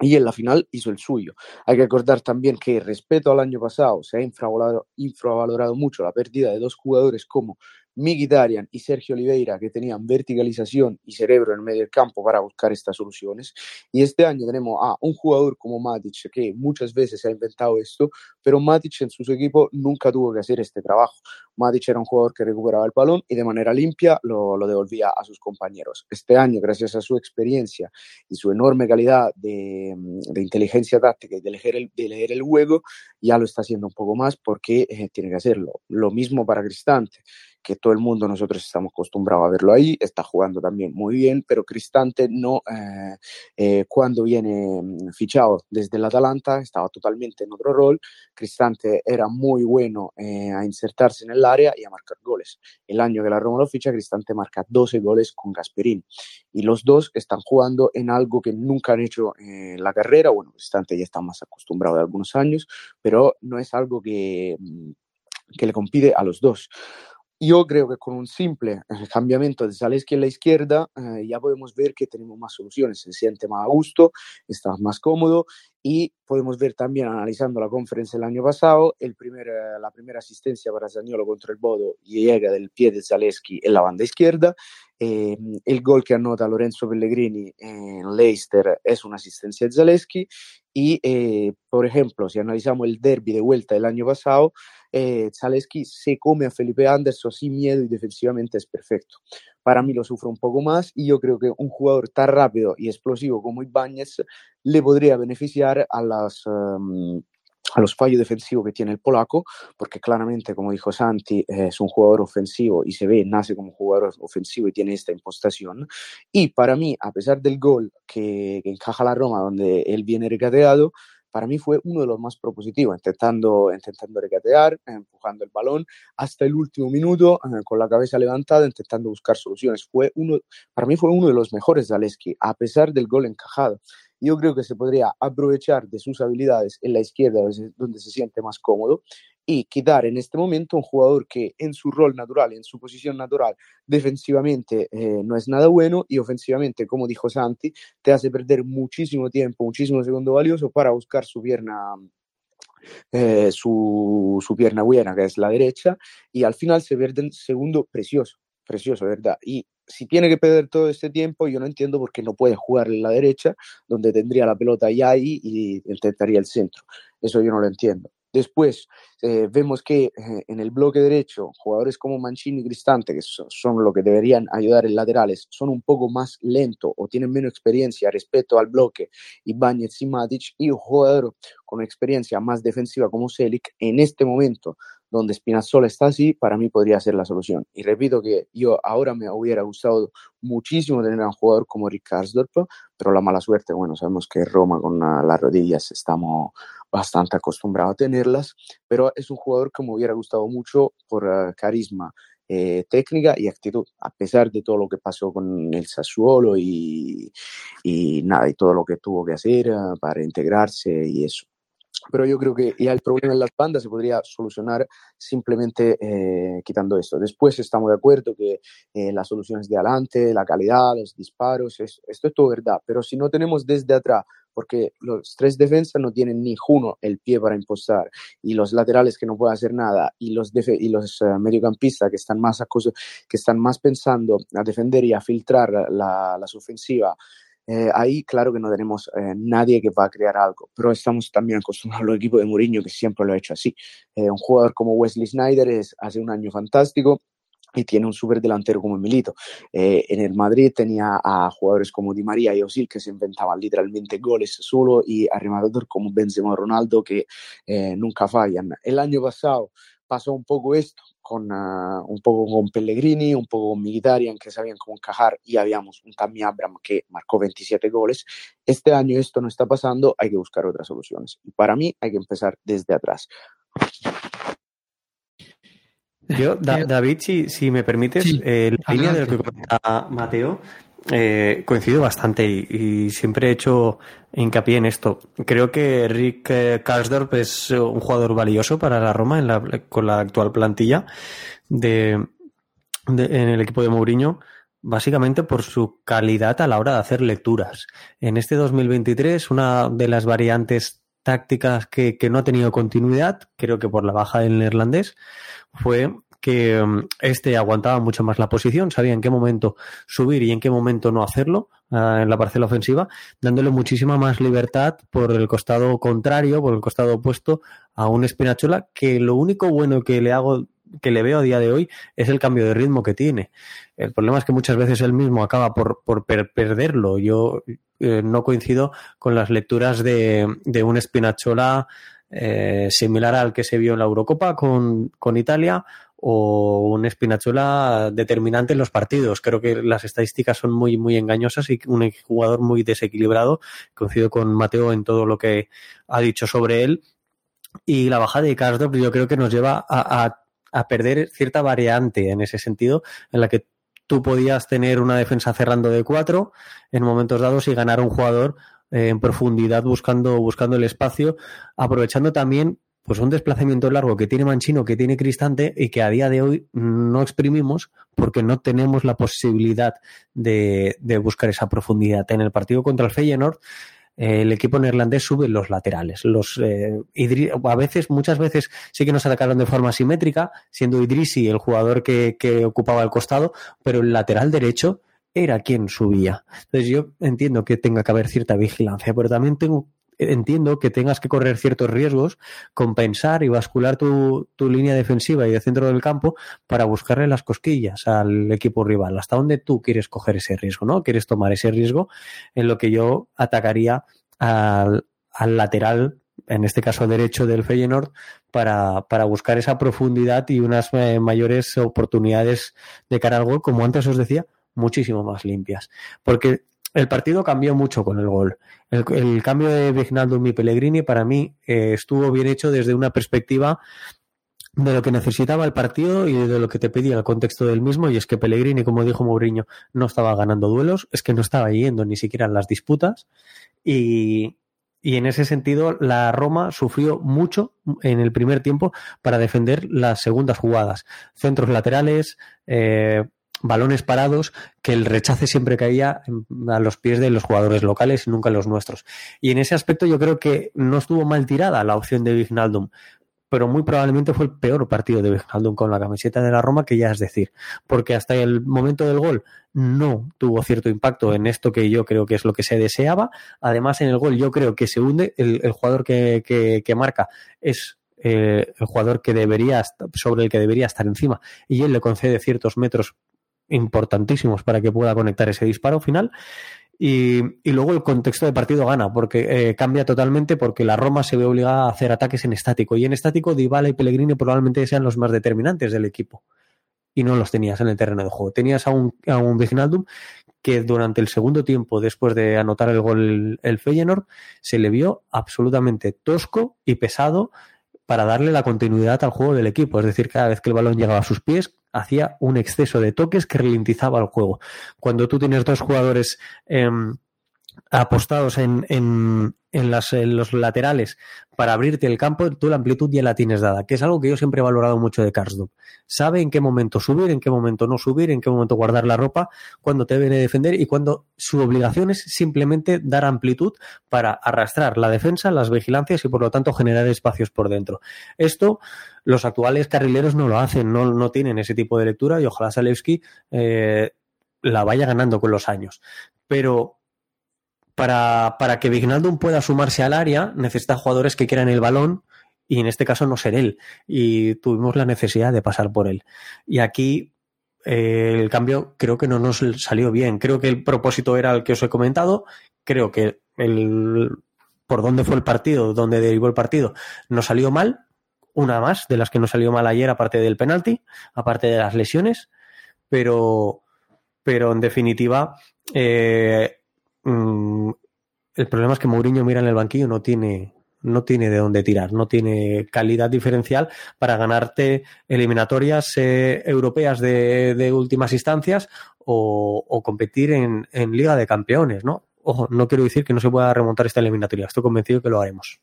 y en la final hizo el suyo. Hay que acordar también que respecto al año pasado se ha infravalorado mucho la pérdida de dos jugadores como Mkhitaryan y Sergio Oliveira, que tenían verticalización y cerebro en medio del campo para buscar estas soluciones. Y este año tenemos a un jugador como Matic, que muchas veces ha inventado esto, pero Matic en su equipo nunca tuvo que hacer este trabajo. Matic era un jugador que recuperaba el balón y de manera limpia lo, devolvía a sus compañeros. Este año, gracias a su experiencia y su enorme calidad de, inteligencia táctica y de leer, el, de leer el juego, ya lo está haciendo un poco más porque eh, tiene que hacerlo. Lo mismo para Cristante que todo el mundo nosotros estamos acostumbrados a verlo ahí, está jugando también muy bien, pero Cristante no, eh, eh, cuando viene mm, fichado desde el Atalanta estaba totalmente en otro rol, Cristante era muy bueno eh, a insertarse en el área y a marcar goles. El año que la Roma lo ficha, Cristante marca 12 goles con Gasperín y los dos están jugando en algo que nunca han hecho en la carrera, bueno, Cristante ya está más acostumbrado de algunos años, pero no es algo que, mm, que le compide a los dos. Yo creo que con un simple cambiamiento de Zaleski en la izquierda eh, ya podemos ver que tenemos más soluciones, se siente más a gusto, está más cómodo y podemos ver también, analizando la conferencia el año pasado, el primer, eh, la primera asistencia para Zagnolo contra el Bodo llega del pie de Zaleski en la banda izquierda. Eh, el gol que anota Lorenzo Pellegrini en Leicester es una asistencia de Zaleski. Y, eh, por ejemplo, si analizamos el derby de vuelta del año pasado, eh, Zaleski se come a Felipe Anderson sin miedo y defensivamente es perfecto. Para mí lo sufre un poco más y yo creo que un jugador tan rápido y explosivo como Ibáñez le podría beneficiar a las... Um, a los fallos defensivos que tiene el polaco, porque claramente, como dijo Santi, es un jugador ofensivo y se ve, nace como jugador ofensivo y tiene esta impostación. Y para mí, a pesar del gol que, que encaja la Roma, donde él viene recateado, para mí fue uno de los más propositivos, intentando, intentando regatear, empujando el balón hasta el último minuto, eh, con la cabeza levantada, intentando buscar soluciones. Fue uno, para mí fue uno de los mejores de Aleski, a pesar del gol encajado. Yo creo que se podría aprovechar de sus habilidades en la izquierda, donde se siente más cómodo, y quitar en este momento un jugador que en su rol natural, en su posición natural, defensivamente eh, no es nada bueno y ofensivamente, como dijo Santi, te hace perder muchísimo tiempo, muchísimo segundo valioso para buscar su pierna. Eh, su, su pierna buena, que es la derecha, y al final se pierde el segundo precioso, precioso, ¿verdad? Y si tiene que perder todo este tiempo, yo no entiendo por qué no puede jugar en la derecha, donde tendría la pelota ya ahí y intentaría el centro. Eso yo no lo entiendo. Después eh, vemos que eh, en el bloque derecho, jugadores como Mancini y Cristante, que son, lo que deberían ayudar en laterales, son un poco más lentos o tienen menos experiencia respecto al bloque Ibáñez y Matic, y un jugador con experiencia más defensiva como Selic, en este momento donde Spinazzola está así, para mí podría ser la solución. Y repito que yo ahora me hubiera gustado muchísimo tener a un jugador como Rick pero la mala suerte, bueno, sabemos que Roma con las rodillas estamos bastante acostumbrados a tenerlas, pero es un jugador que me hubiera gustado mucho por uh, carisma, eh, técnica y actitud, a pesar de todo lo que pasó con el Sassuolo y, y nada, y todo lo que tuvo que hacer uh, para integrarse y eso pero yo creo que ya el problema en las bandas se podría solucionar simplemente eh, quitando esto. Después estamos de acuerdo que eh, las soluciones de adelante, la calidad, los disparos, esto es todo verdad, pero si no tenemos desde atrás, porque los tres defensas no tienen ni uno el pie para impostar y los laterales que no pueden hacer nada y los, y los uh, mediocampistas que están, más que están más pensando a defender y a filtrar la, las ofensivas eh, ahí claro que no tenemos eh, nadie que va a crear algo, pero estamos también acostumbrados al equipo de Mourinho que siempre lo ha hecho así. Eh, un jugador como Wesley Snyder es, hace un año fantástico, y tiene un súper delantero como Milito. en el Madrid tenía a jugadores como Di María y Osil que se inventaban literalmente goles solo y a como Benzema Ronaldo que nunca fallan. El año pasado pasó un poco esto, con uh, un poco con Pellegrini, un poco con Mkhitaryan, que sabían cómo encajar, y habíamos un Tammy Abraham que marcó 27 goles. Este año esto no está pasando, hay que buscar otras soluciones. Y para mí hay que empezar desde atrás. Yo, David, si, si me permites, sí, eh, la línea de lo que comenta Mateo, eh, coincido bastante y, siempre he hecho hincapié en esto. Creo que Rick eh, Karsdorp es un jugador valioso para la Roma en la, con la actual plantilla de, en el equipo de Mourinho, básicamente por su calidad a la hora de hacer lecturas. En este 2023, una de las variantes tácticas que, que no ha tenido continuidad, creo que por la baja del neerlandés, fue que mm, este aguantaba mucho más la posición, sabía en qué momento subir y en qué momento no hacerlo uh, en la parcela ofensiva, dándole muchísima más libertad por el costado contrario, por el costado opuesto a un Espinachola, que lo único bueno que le hago que le veo a día de hoy es el cambio de ritmo que tiene. El problema es que muchas veces él mismo acaba por, por per perderlo. Yo eh, no coincido con las lecturas de, de un Espinachola eh, similar al que se vio en la Eurocopa con, con Italia o un Espinachola determinante en los partidos. Creo que las estadísticas son muy, muy engañosas y un jugador muy desequilibrado. Coincido con Mateo en todo lo que ha dicho sobre él. Y la bajada de Karsdorp yo creo que nos lleva a, a, a perder cierta variante en ese sentido, en la que tú podías tener una defensa cerrando de cuatro en momentos dados y ganar un jugador eh, en profundidad buscando, buscando el espacio, aprovechando también pues un desplazamiento largo que tiene Manchino, que tiene Cristante y que a día de hoy no exprimimos porque no tenemos la posibilidad de, de buscar esa profundidad. En el partido contra el Feyenoord, el equipo neerlandés sube los laterales. Los, eh, a veces, muchas veces sí que nos atacaron de forma simétrica, siendo Idrisi el jugador que, que ocupaba el costado, pero el lateral derecho era quien subía. Entonces yo entiendo que tenga que haber cierta vigilancia, pero también tengo entiendo que tengas que correr ciertos riesgos, compensar y bascular tu, tu, línea defensiva y de centro del campo para buscarle las cosquillas al equipo rival. ¿Hasta dónde tú quieres coger ese riesgo? ¿No? ¿Quieres tomar ese riesgo en lo que yo atacaría al, al lateral en este caso derecho del Feyenoord, para, para buscar esa profundidad y unas eh, mayores oportunidades de cara al gol, como antes os decía, muchísimo más limpias. Porque el partido cambió mucho con el gol. El, cambio de Vignaldo y Pellegrini para mí eh, estuvo bien hecho desde una perspectiva de lo que necesitaba el partido y de lo que te pedía el contexto del mismo, y es que Pellegrini, como dijo Mourinho, no estaba ganando duelos, es que no estaba yendo ni siquiera en las disputas, y, y en ese sentido la Roma sufrió mucho en el primer tiempo para defender las segundas jugadas, centros laterales, eh, balones parados, que el rechace siempre caía a los pies de los jugadores locales y nunca los nuestros. Y en ese aspecto yo creo que no estuvo mal tirada la opción de Vignaldum, pero muy probablemente fue el peor partido de Vignaldum con la camiseta de la Roma, que ya es decir, porque hasta el momento del gol no tuvo cierto impacto en esto que yo creo que es lo que se deseaba. Además, en el gol yo creo que se hunde, el, jugador que, que, que marca es eh, el jugador que debería sobre el que debería estar encima y él le concede ciertos metros importantísimos para que pueda conectar ese disparo final. Y, luego el contexto de partido gana, porque eh, cambia totalmente, porque la Roma se ve obligada a hacer ataques en estático. Y en estático, Dybala y Pellegrini probablemente sean los más determinantes del equipo. Y no los tenías en el terreno de juego. Tenías a un, a un Viginaldum que durante el segundo tiempo, después de anotar el gol el Feyenoord, se le vio absolutamente tosco y pesado para darle la continuidad al juego del equipo. Es decir, cada vez que el balón llegaba a sus pies, hacía un exceso de toques que ralentizaba el juego. Cuando tú tienes dos jugadores eh, apostados en, en, en, las, en, los laterales para abrirte el campo, tú la amplitud ya la tienes dada, que es algo que yo siempre he valorado mucho de Karsdorp. Sabe en qué momento subir, en qué momento no subir, en qué momento guardar la ropa, cuando te viene a defender y cuando su obligación es simplemente dar amplitud para arrastrar la defensa, las vigilancias y por lo tanto generar espacios por dentro. Esto los actuales carrileros no lo hacen, no, no tienen ese tipo de lectura y ojalá Salewski eh, la vaya ganando con los años. Pero para, para que Vignaldum pueda sumarse al área, necesita jugadores que quieran el balón y en este caso no ser él. Y tuvimos la necesidad de pasar por él. Y aquí eh, el cambio creo que no nos salió bien. Creo que el propósito era el que os he comentado. Creo que el, por dónde fue el partido, dónde derivó el partido, no salió mal. Una más de las que no salió mal ayer, aparte del penalti, aparte de las lesiones. Pero, pero en definitiva, eh, Mm, el problema es que Mourinho mira en el banquillo no tiene no tiene de dónde tirar, no tiene calidad diferencial para ganarte eliminatorias eh, europeas de, de, últimas instancias o, o competir en, en, Liga de Campeones, ¿no? Ojo, no quiero decir que no se pueda remontar esta eliminatoria, estoy convencido que lo haremos.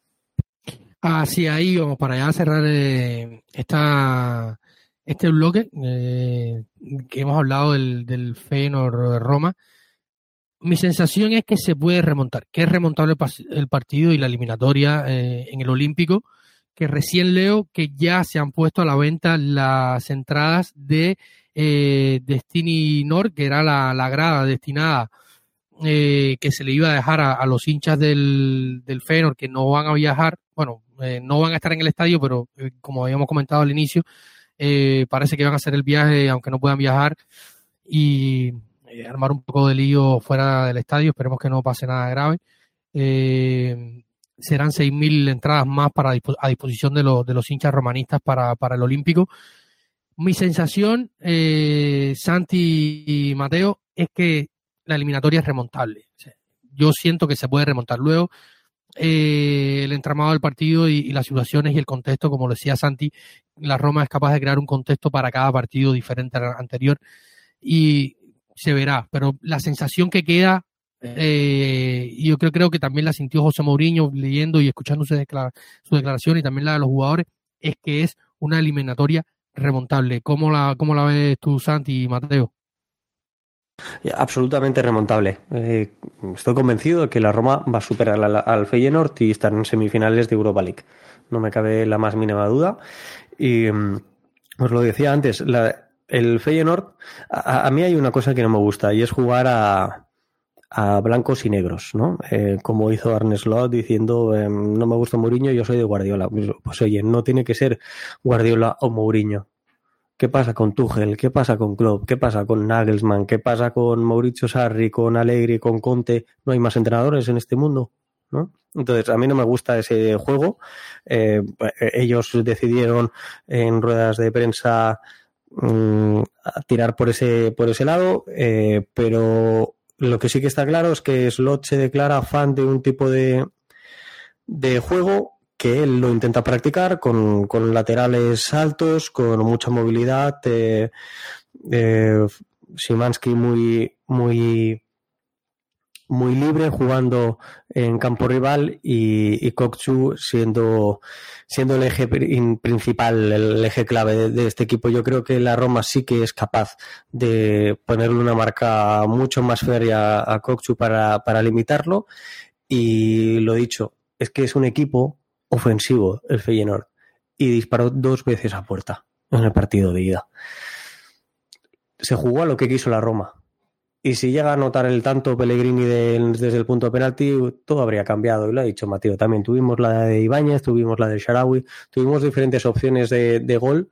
Así ahí, vamos para ya cerrar eh, esta, este bloque eh, que hemos hablado del, del Feyenoord Roma mi sensación es que se puede remontar, que es remontable el partido y la eliminatoria eh, en el Olímpico, que recién leo que ya se han puesto a la venta las entradas de eh, Destiny Nord, que era la, grada destinada eh, que se le iba a dejar a, los hinchas del, del Fenor que no van a viajar, bueno, eh, no van a estar en el estadio, pero como habíamos comentado al inicio, parece que van a hacer el viaje aunque no puedan viajar y eh, armar un poco de lío fuera del estadio, esperemos que no pase nada grave. Eh, serán 6.000 entradas más para a disposición de, los de los hinchas romanistas para, para el Olímpico. Mi sensación, eh, Santi y Mateo, es que la eliminatoria es remontable. yo siento que se puede remontar luego. Eh, el entramado del partido y, y, las situaciones y el contexto, como decía Santi, la Roma es capaz de crear un contexto para cada partido diferente al anterior. Y se verá, pero la sensación que queda Eh, yo creo, creo que también la sintió José Mourinho leyendo y escuchando su, su declaración y también la de los jugadores, es que es una eliminatoria remontable. ¿Cómo la, cómo la ves tú, Santi y Mateo? Absolutamente remontable. Eh, estoy convencido de que la Roma va a superar al, al Feyenoord y estar en semifinales de Europa League. No me cabe la más mínima duda. Y um, os lo decía antes, la, el Feyenoord, a, a, mí hay una cosa que no me gusta y es jugar a, a blancos y negros, ¿no? Eh, como hizo Arne Slot diciendo, eh, no me gusta Mourinho, yo soy de Guardiola. Pues, pues oye, no tiene que ser Guardiola o Mourinho ¿Qué pasa con Tuchel? ¿Qué pasa con Klopp? ¿Qué pasa con Nagelsmann? ¿Qué pasa con Mauricio Sarri, con Allegri, con Conte? No hay más entrenadores en este mundo, ¿no? Entonces, a mí no me gusta ese juego. Eh, ellos decidieron en ruedas de prensa mmm, tirar por ese, por ese lado, eh, pero lo que sí que está claro es que Slot se declara fan de un tipo de, de juego que él lo intenta practicar con, con laterales altos, con mucha movilidad. Eh, eh, Simansky muy, muy, muy libre jugando en campo rival y, y siendo, siendo el eje principal, el eje clave de, de, este equipo. Yo creo que la Roma sí que es capaz de ponerle una marca mucho más férrea a Kokchu para, para limitarlo. Y lo dicho, es que es un equipo ofensivo el Feyenoord y disparó dos veces a puerta en el partido de ida. Se jugó a lo que quiso la Roma. Y si llega a anotar el tanto Pellegrini de, desde el punto de penalti, todo habría cambiado. Y lo ha dicho Mateo también. Tuvimos la de Ibáñez, tuvimos la de Sharawi, tuvimos diferentes opciones de, gol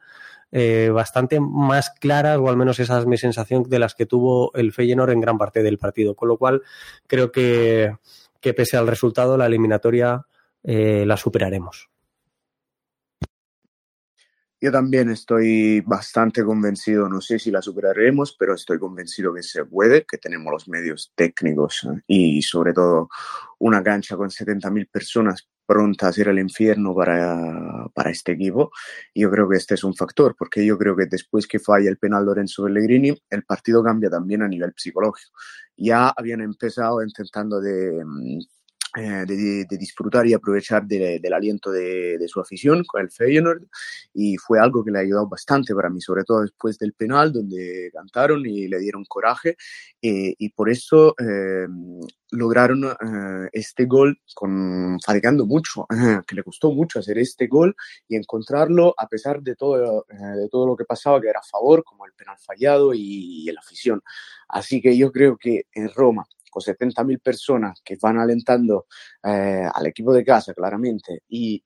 eh, bastante más claras, o al menos esa es mi sensación, de las que tuvo el Feyenoord en gran parte del partido. Con lo cual, creo que, que pese al resultado, la eliminatoria eh, la superaremos. Yo también estoy bastante convencido, no sé si la superaremos, pero estoy convencido que se puede, que tenemos los medios técnicos y sobre todo una cancha con 70.000 personas pronta a ser el infierno para, para este equipo. Yo creo que este es un factor, porque yo creo que después que falla el penal Lorenzo Pellegrini, el partido cambia también a nivel psicológico. Ya habían empezado intentando de eh, de, de, disfrutar y aprovechar de, del aliento de, de, su afición con el Feyenoord y fue algo que le ha ayudado bastante para mí, sobre todo después del penal donde cantaron y le dieron coraje eh, y por eso eh, lograron eh, este gol con fatigando mucho, que le costó mucho hacer este gol y encontrarlo a pesar de todo, eh, de todo lo que pasaba que era a favor, como el penal fallado y, y la afición. Así que yo creo que en Roma con 70.000 personas que van alentando eh, al equipo de casa claramente y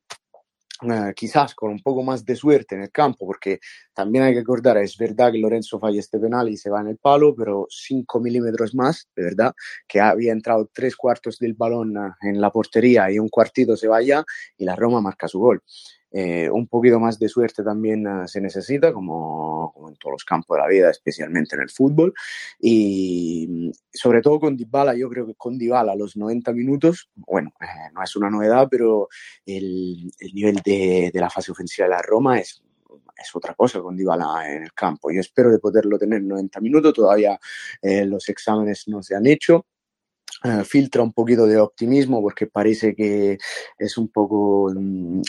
eh, quizás con un poco más de suerte en el campo, porque también hay que acordar, es verdad que Lorenzo falla este penal y se va en el palo, pero 5 milímetros más, de verdad, que había entrado tres cuartos del balón eh, en la portería y un cuartito se vaya y la Roma marca su gol. Eh, un poquito más de suerte también uh, se necesita, como, como, en todos los campos de la vida, especialmente en el fútbol. Y sobre todo con Dybala, yo creo que con Dybala los 90 minutos, bueno, eh, no es una novedad, pero el, el nivel de, de, la fase ofensiva de la Roma es es otra cosa con Dybala en el campo. Yo espero de poderlo tener 90 minutos, todavía eh, los exámenes no se han hecho, Uh, filtra un poquito de optimismo porque parece que es un poco,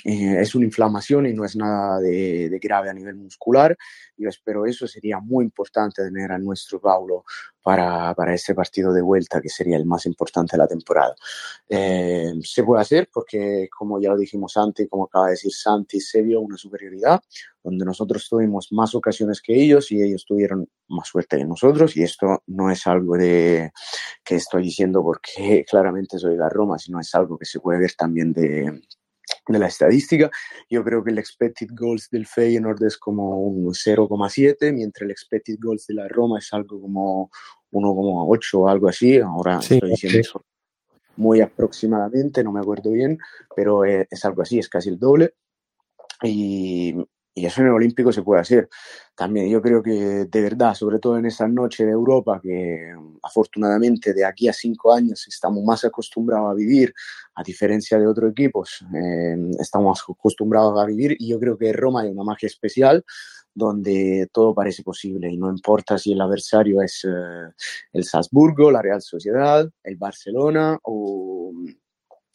eh, es una inflamación y no es nada de, de, grave a nivel muscular. Yo espero eso, sería muy importante tener a nuestro Paulo para, para ese partido de vuelta que sería el más importante de la temporada. Eh, se puede hacer porque, como ya lo dijimos antes, como acaba de decir Santi, se vio una superioridad donde nosotros tuvimos más ocasiones que ellos y ellos tuvieron más suerte que nosotros y esto no es algo de que estoy diciendo porque claramente soy de la Roma, sino es algo que se puede ver también de, de la estadística. Yo creo que el expected goals del Feyenoord es como un 0,7, mientras el expected goals de la Roma es algo como 1,8 o algo así. Ahora sí, estoy diciendo sí. eso muy aproximadamente, no me acuerdo bien, pero es, es algo así, es casi el doble. Y, y eso en el Olímpico se puede hacer. También yo creo que de verdad, sobre todo en esa noche de Europa, que afortunadamente de aquí a cinco años estamos más acostumbrados a vivir, a diferencia de otros equipos, eh, estamos acostumbrados a vivir y yo creo que Roma hay una magia especial donde todo parece posible y no importa si el adversario es eh, el Salzburgo, la Real Sociedad, el Barcelona o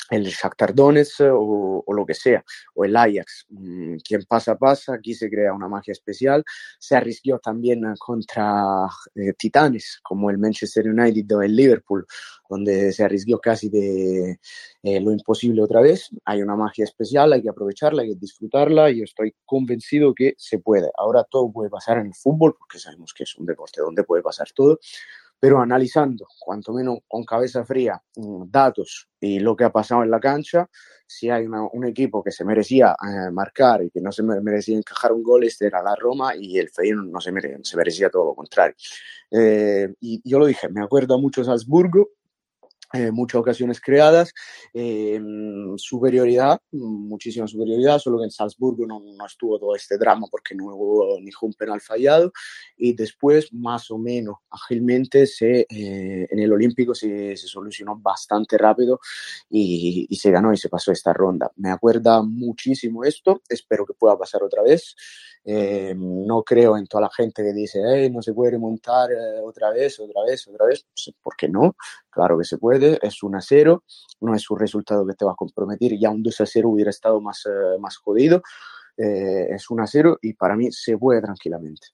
el Shakhtar Donetsk o, o, lo que sea, o el Ajax. Mm, quien pasa, pasa, aquí se crea una magia especial. Se arriesgó también contra eh, titanes como el Manchester United o el Liverpool, donde se arriesgó casi de eh, lo imposible otra vez. Hay una magia especial, hay que aprovecharla, hay que disfrutarla y estoy convencido que se puede. Ahora todo puede pasar en el fútbol, porque sabemos que es un deporte donde puede pasar todo pero analizando, cuanto menos con cabeza fría, mm, datos y lo que ha pasado en la cancha, si hay un equipo que se merecía eh, marcar y que no se merecía encajar un gol, este era la Roma y el Feyenoord no se, mere, se merecía todo lo contrario. Eh, y yo lo dije, me acuerdo mucho Salzburgo, eh, muchas ocasiones creadas, eh, superioridad, muchísima superioridad, solo que en Salzburgo no, no, estuvo todo este drama porque no hubo ningún penal fallado y después más o menos ágilmente se, eh, en el Olímpico se, se, solucionó bastante rápido y, y, se ganó y se pasó esta ronda. Me acuerda muchísimo esto, espero que pueda pasar otra vez. Eh, no creo en toda la gente que dice, hey, no se puede remontar eh, otra vez, otra vez, otra vez. ¿Por qué no? Claro que se puede, es un a 0, no es un resultado que te va a comprometer, ya un 2 a 0 hubiera estado más, eh, más jodido. Es un a 0 y para mí se puede tranquilamente.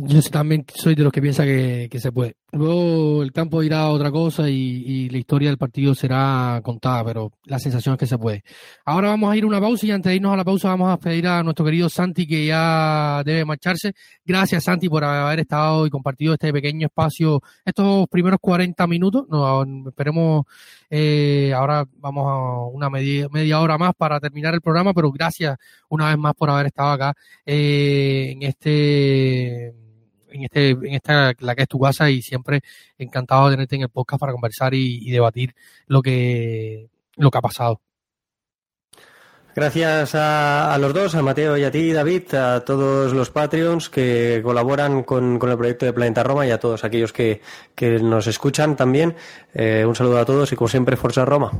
Yo también soy de los que piensa que, que, se puede. Luego el campo irá a otra cosa y, y, la historia del partido será contada, pero la sensación es que se puede. Ahora vamos a ir a una pausa y antes de irnos a la pausa vamos a pedir a nuestro querido Santi que ya debe marcharse. Gracias Santi por haber estado y compartido este pequeño espacio, estos primeros 40 minutos. No, esperemos, eh, ahora vamos a una media, media hora más para terminar el programa, pero gracias una vez más por haber estado acá eh, en este en, este, en esta, la que es tu casa y siempre encantado de tenerte en el podcast para conversar y, debatir lo que, lo que ha pasado. Gracias a, a, los dos, a Mateo y a ti, David, a todos los Patreons que colaboran con, con el proyecto de Planeta Roma y a todos aquellos que, que nos escuchan también. Eh, un saludo a todos y como siempre, Forza Roma.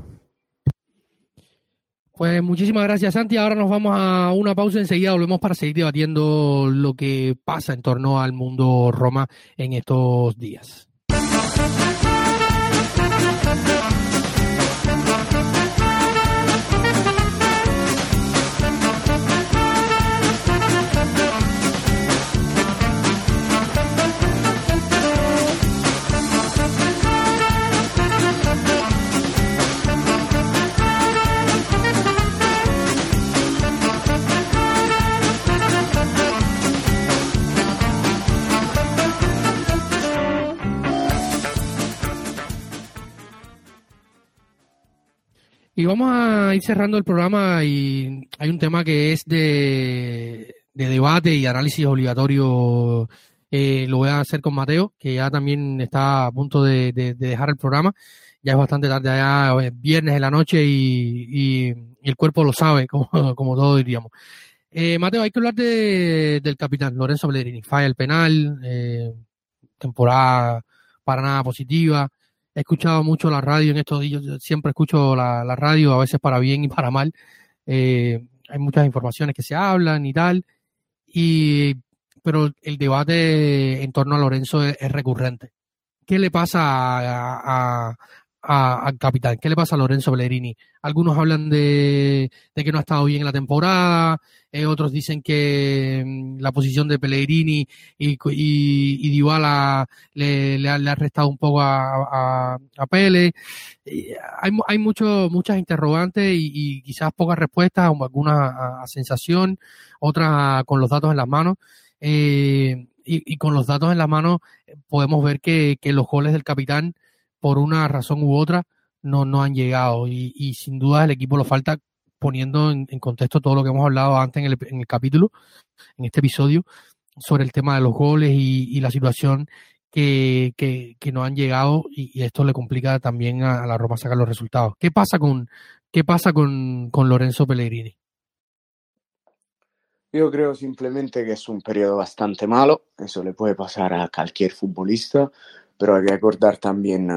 Pues muchísimas gracias, Santi. Ahora nos vamos a una pausa. Enseguida volvemos para seguir debatiendo lo que pasa en torno al mundo Roma en estos días. Y vamos a ir cerrando el programa y hay un tema que es de, de debate y análisis obligatorio. Eh, lo voy a hacer con Mateo, que ya también está a punto de, de, de dejar el programa. Ya es bastante tarde, ya es viernes de la noche y, y, y el cuerpo lo sabe, como, como todos diríamos. Eh, Mateo, hay que hablar de, del capitán Lorenzo Pellegrini. Falla el penal, eh, temporada para nada positiva he escuchado mucho la radio en estos días, siempre escucho la, radio, a veces para bien y para mal. Eh, hay muchas informaciones que se hablan y tal, y, pero el debate en torno a Lorenzo es, recurrente. ¿Qué le pasa a, al capitán? ¿Qué le pasa a Lorenzo Pellegrini? Algunos hablan de, de que no ha estado bien en la temporada, eh, otros dicen que mm, la posición de Pellegrini y, y, le, ha, le, ha, restado un poco a, a, a Pele. hay hay mucho, muchas interrogantes y, quizás pocas respuestas, algunas a, a, sensación, otras con los datos en las manos. Eh, y, y, con los datos en las manos podemos ver que, que los goles del capitán por una razón u otra no, no han llegado y, sin duda el equipo lo falta poniendo en, contexto todo lo que hemos hablado antes en el, en el, capítulo, en este episodio, sobre el tema de los goles y, la situación que, que, no han llegado y, y, esto le complica también a, a, la Roma sacar los resultados. ¿Qué pasa con, qué pasa con, con Lorenzo Pellegrini? Yo creo simplemente que es un periodo bastante malo, eso le puede pasar a cualquier futbolista, pero hay que acordar también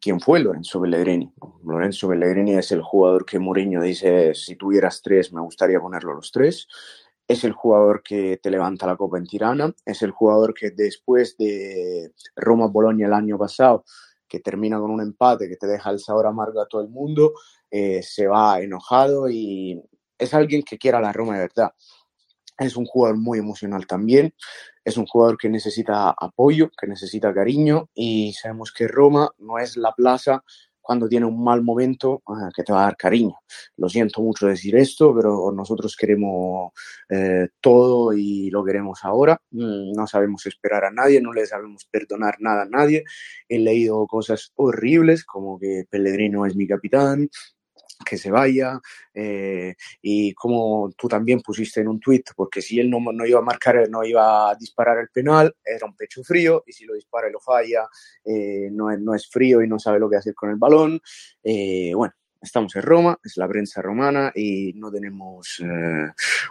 quién fue Lorenzo Pellegrini. Lorenzo Pellegrini es el jugador que Mourinho dice, si tuvieras tres, me gustaría ponerlo los tres. es el jugador que te levanta la copa en Tirana, es el jugador que después de Roma-Bolonia el año pasado, que termina con un empate que te deja el sabor amargo a todo el mundo, eh, se va enojado y es alguien que quiera la Roma de verdad. Es un jugador muy emocional también, es un jugador que necesita apoyo, que necesita cariño y sabemos que Roma no es la plaza cuando tiene un mal momento eh, que te va a dar cariño. Lo siento mucho decir esto, pero nosotros queremos eh, todo y lo queremos ahora. Mm, no sabemos esperar a nadie, no le sabemos perdonar nada a nadie. He leído cosas horribles como que Pellegrino es mi capitán, que se vaya eh, y como tú también pusiste en un tweet, porque si él no, no, iba a marcar, no iba a disparar el penal, era un pecho frío y si lo dispara y lo falla, eh, no, es, no es frío y no sabe lo que hacer con el balón. Eh, bueno, estamos en Roma, es la prensa romana y no tenemos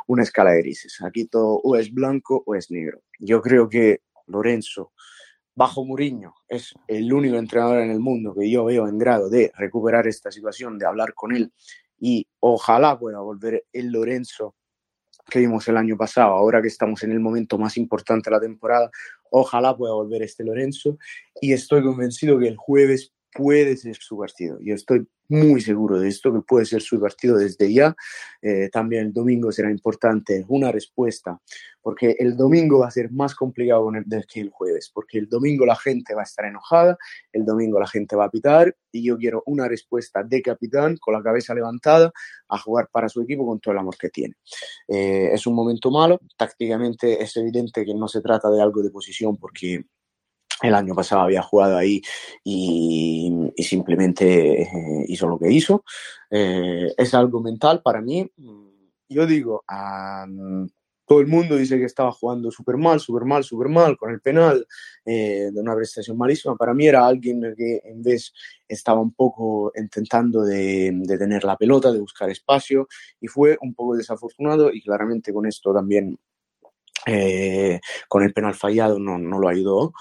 una escala de grises. Aquí todo o es blanco o es negro. Yo creo que Lorenzo bajo Muriño es el único entrenador en el mundo que yo veo en grado de recuperar esta situación, de hablar con él. Y ojalá pueda volver el Lorenzo que vimos el año pasado, ahora que estamos en el momento más importante de la temporada, ojalá pueda volver este Lorenzo. Y estoy convencido que el jueves puede ser su partido. Yo estoy muy seguro de esto, que puede ser su partido desde ya. Eh, también el domingo será importante una respuesta, porque el domingo va a ser más complicado que el jueves, porque el domingo la gente va a estar enojada, el domingo la gente va a pitar y yo quiero una respuesta de capitán con la cabeza levantada a jugar para su equipo con todo el amor que tiene. Eh, es un momento malo, tácticamente es evidente que no se trata de algo de posición porque el año pasado había jugado ahí y, simplemente eh, hizo lo que hizo. Eh, es algo mental para mí. Yo digo, todo el mundo dice que estaba jugando súper mal, súper mal, súper mal con el penal, eh, de una prestación malísima. Para mí era alguien que en vez estaba un poco intentando de, tener la pelota, de buscar espacio y fue un poco desafortunado y claramente con esto también, con el penal fallado no, no lo ayudó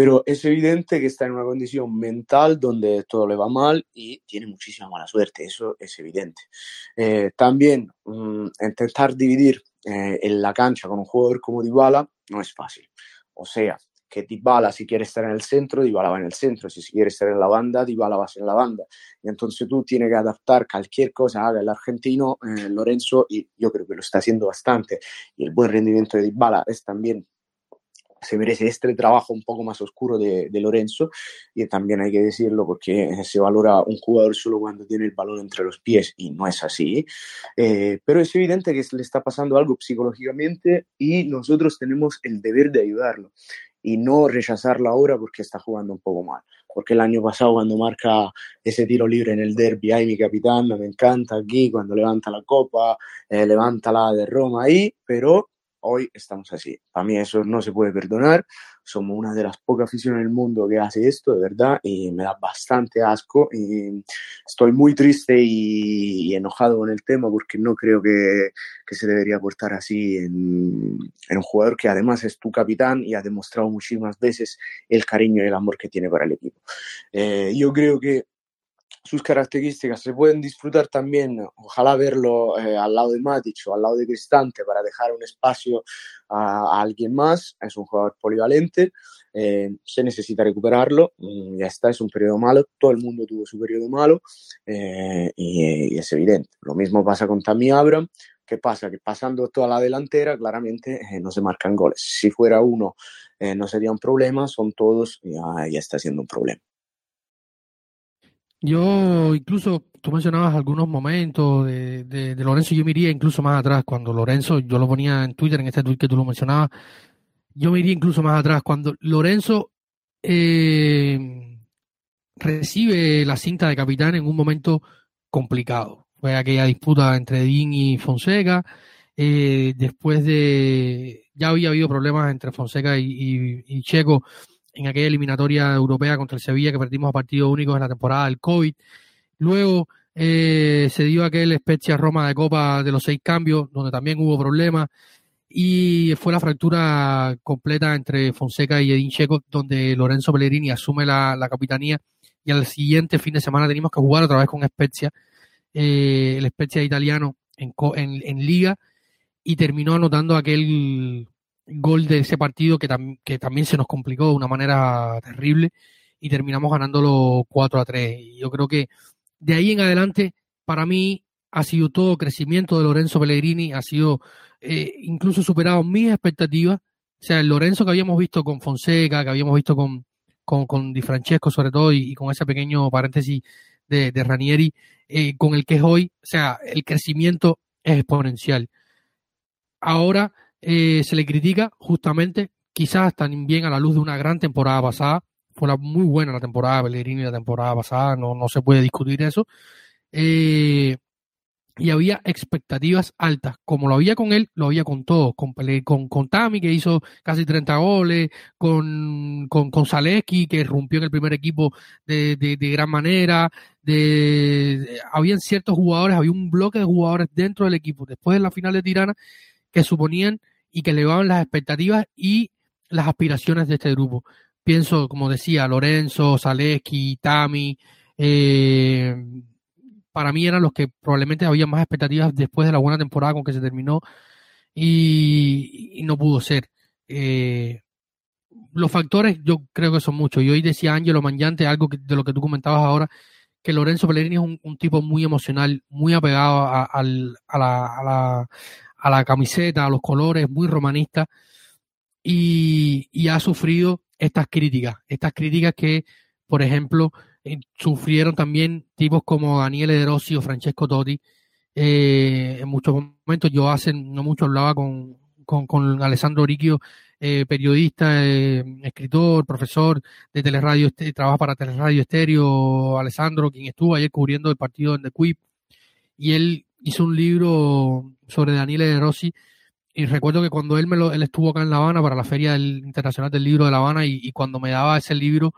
pero es evidente que está en una condición mental donde todo le va mal y tiene muchísima mala suerte, eso es evidente. Eh, también mm, intentar dividir eh, en la cancha con un jugador como Dybala no es fácil. O sea, que Dybala si quiere estar en el centro, Dybala va en el centro, si quiere estar en la banda, Dybala va en la banda. Y entonces tú tienes que adaptar cualquier cosa, haga el argentino, eh, Lorenzo, y yo creo que lo está haciendo bastante. Y el buen rendimiento de Dybala es también se merece este trabajo un poco más oscuro de, Lorenzo y también hay que decirlo porque se valora un jugador solo cuando tiene el balón entre los pies y no es así, eh, pero es evidente que le está pasando algo psicológicamente y nosotros tenemos el deber de ayudarlo y no rechazarlo ahora porque está jugando un poco mal. Porque el año pasado cuando marca ese tiro libre en el derby, ay mi capitán, me encanta aquí, cuando levanta la copa, eh, levanta la de Roma ahí, pero hoy estamos así. Para mí eso no se puede perdonar. Somos una de las pocas aficiones en el mundo que hace esto, de verdad, y me da bastante asco. Y estoy muy triste y, enojado con el tema porque no creo que, que se debería portar así en, en, un jugador que además es tu capitán y ha demostrado muchísimas veces el cariño y el amor que tiene para el equipo. Eh, yo creo que sus características se pueden disfrutar también, ojalá verlo eh, al lado de Matic o al lado de Cristante para dejar un espacio a, alguien más, es un jugador polivalente, eh, se necesita recuperarlo, mm, ya está, es un periodo malo, todo el mundo tuvo su periodo malo eh, y, es evidente. Lo mismo pasa con Tammy Abram, ¿qué pasa? Que pasando toda la delantera claramente no se marcan goles. Si fuera uno no sería un problema, son todos, ya, ya está siendo un problema. Yo incluso, tú mencionabas algunos momentos de, Lorenzo, yo me iría incluso más atrás, cuando Lorenzo, yo lo ponía en Twitter, en este tweet que tú lo mencionabas, yo me iría incluso más atrás, cuando Lorenzo eh, recibe la cinta de capitán en un momento complicado. Fue aquella disputa entre Dean y Fonseca, eh, después de, ya había habido problemas entre Fonseca y, y Checo en aquella eliminatoria europea contra el Sevilla que perdimos a partido único en la temporada del COVID. Luego eh, se dio aquel Spezia Roma de Copa de los seis cambios, donde también hubo problemas. Y fue la fractura completa entre Fonseca y Edin Checo, donde Lorenzo Pellegrini asume la, capitanía. Y al siguiente fin de semana tenemos que jugar otra vez con Spezia, eh, el Spezia italiano en, en Liga y terminó anotando aquel gol de ese partido que, que también se nos complicó de una manera terrible y terminamos ganándolo 4 a 3. Y yo creo que de ahí en adelante, para mí, ha sido todo crecimiento de Lorenzo Pellegrini, ha sido eh, incluso superado mis expectativas. O sea, el Lorenzo que habíamos visto con Fonseca, que habíamos visto con, con, con Di Francesco sobre todo, y, con ese pequeño paréntesis de, de Ranieri, eh, con el que es hoy, o sea, el crecimiento es exponencial. Ahora eh, se le critica justamente, quizás también a la luz de una gran temporada pasada, fue muy buena la temporada de Pellegrini la temporada pasada, no, no se puede discutir eso. Eh, y había expectativas altas, como lo había con él, lo había con todos, con, con, Tami, que hizo casi 30 goles, con, con, con Zaleski, que rompió en el primer equipo de, de, gran manera, de, habían ciertos jugadores, había un bloque de jugadores dentro del equipo, después de la final de Tirana, que suponían y que elevaban las expectativas y las aspiraciones de este grupo. Pienso, como decía, Lorenzo, Zaleski, Tami, eh, para mí eran los que probablemente había más expectativas después de la buena temporada con que se terminó y, no pudo ser. Eh, los factores yo creo que son muchos. Y hoy decía Angelo Mangiante algo de lo que tú comentabas ahora, que Lorenzo Pellegrini es un, tipo muy emocional, muy apegado a, la, a, la, camiseta, a los colores, muy romanista y, ha sufrido estas críticas, estas críticas que, por ejemplo, eh, sufrieron también tipos como Daniele De Rossi o Francesco Totti. Eh, en muchos momentos, yo hace no mucho hablaba con, con, Alessandro Ricchio, eh, periodista, escritor, profesor de Teleradio, este, trabaja para Teleradio Estéreo, Alessandro, quien estuvo ayer cubriendo el partido en The Quip, y él hizo un libro sobre Daniele Rossi, y recuerdo que cuando él me lo, él estuvo acá en La Habana para la Feria Internacional del Libro de La Habana, y cuando me daba ese libro,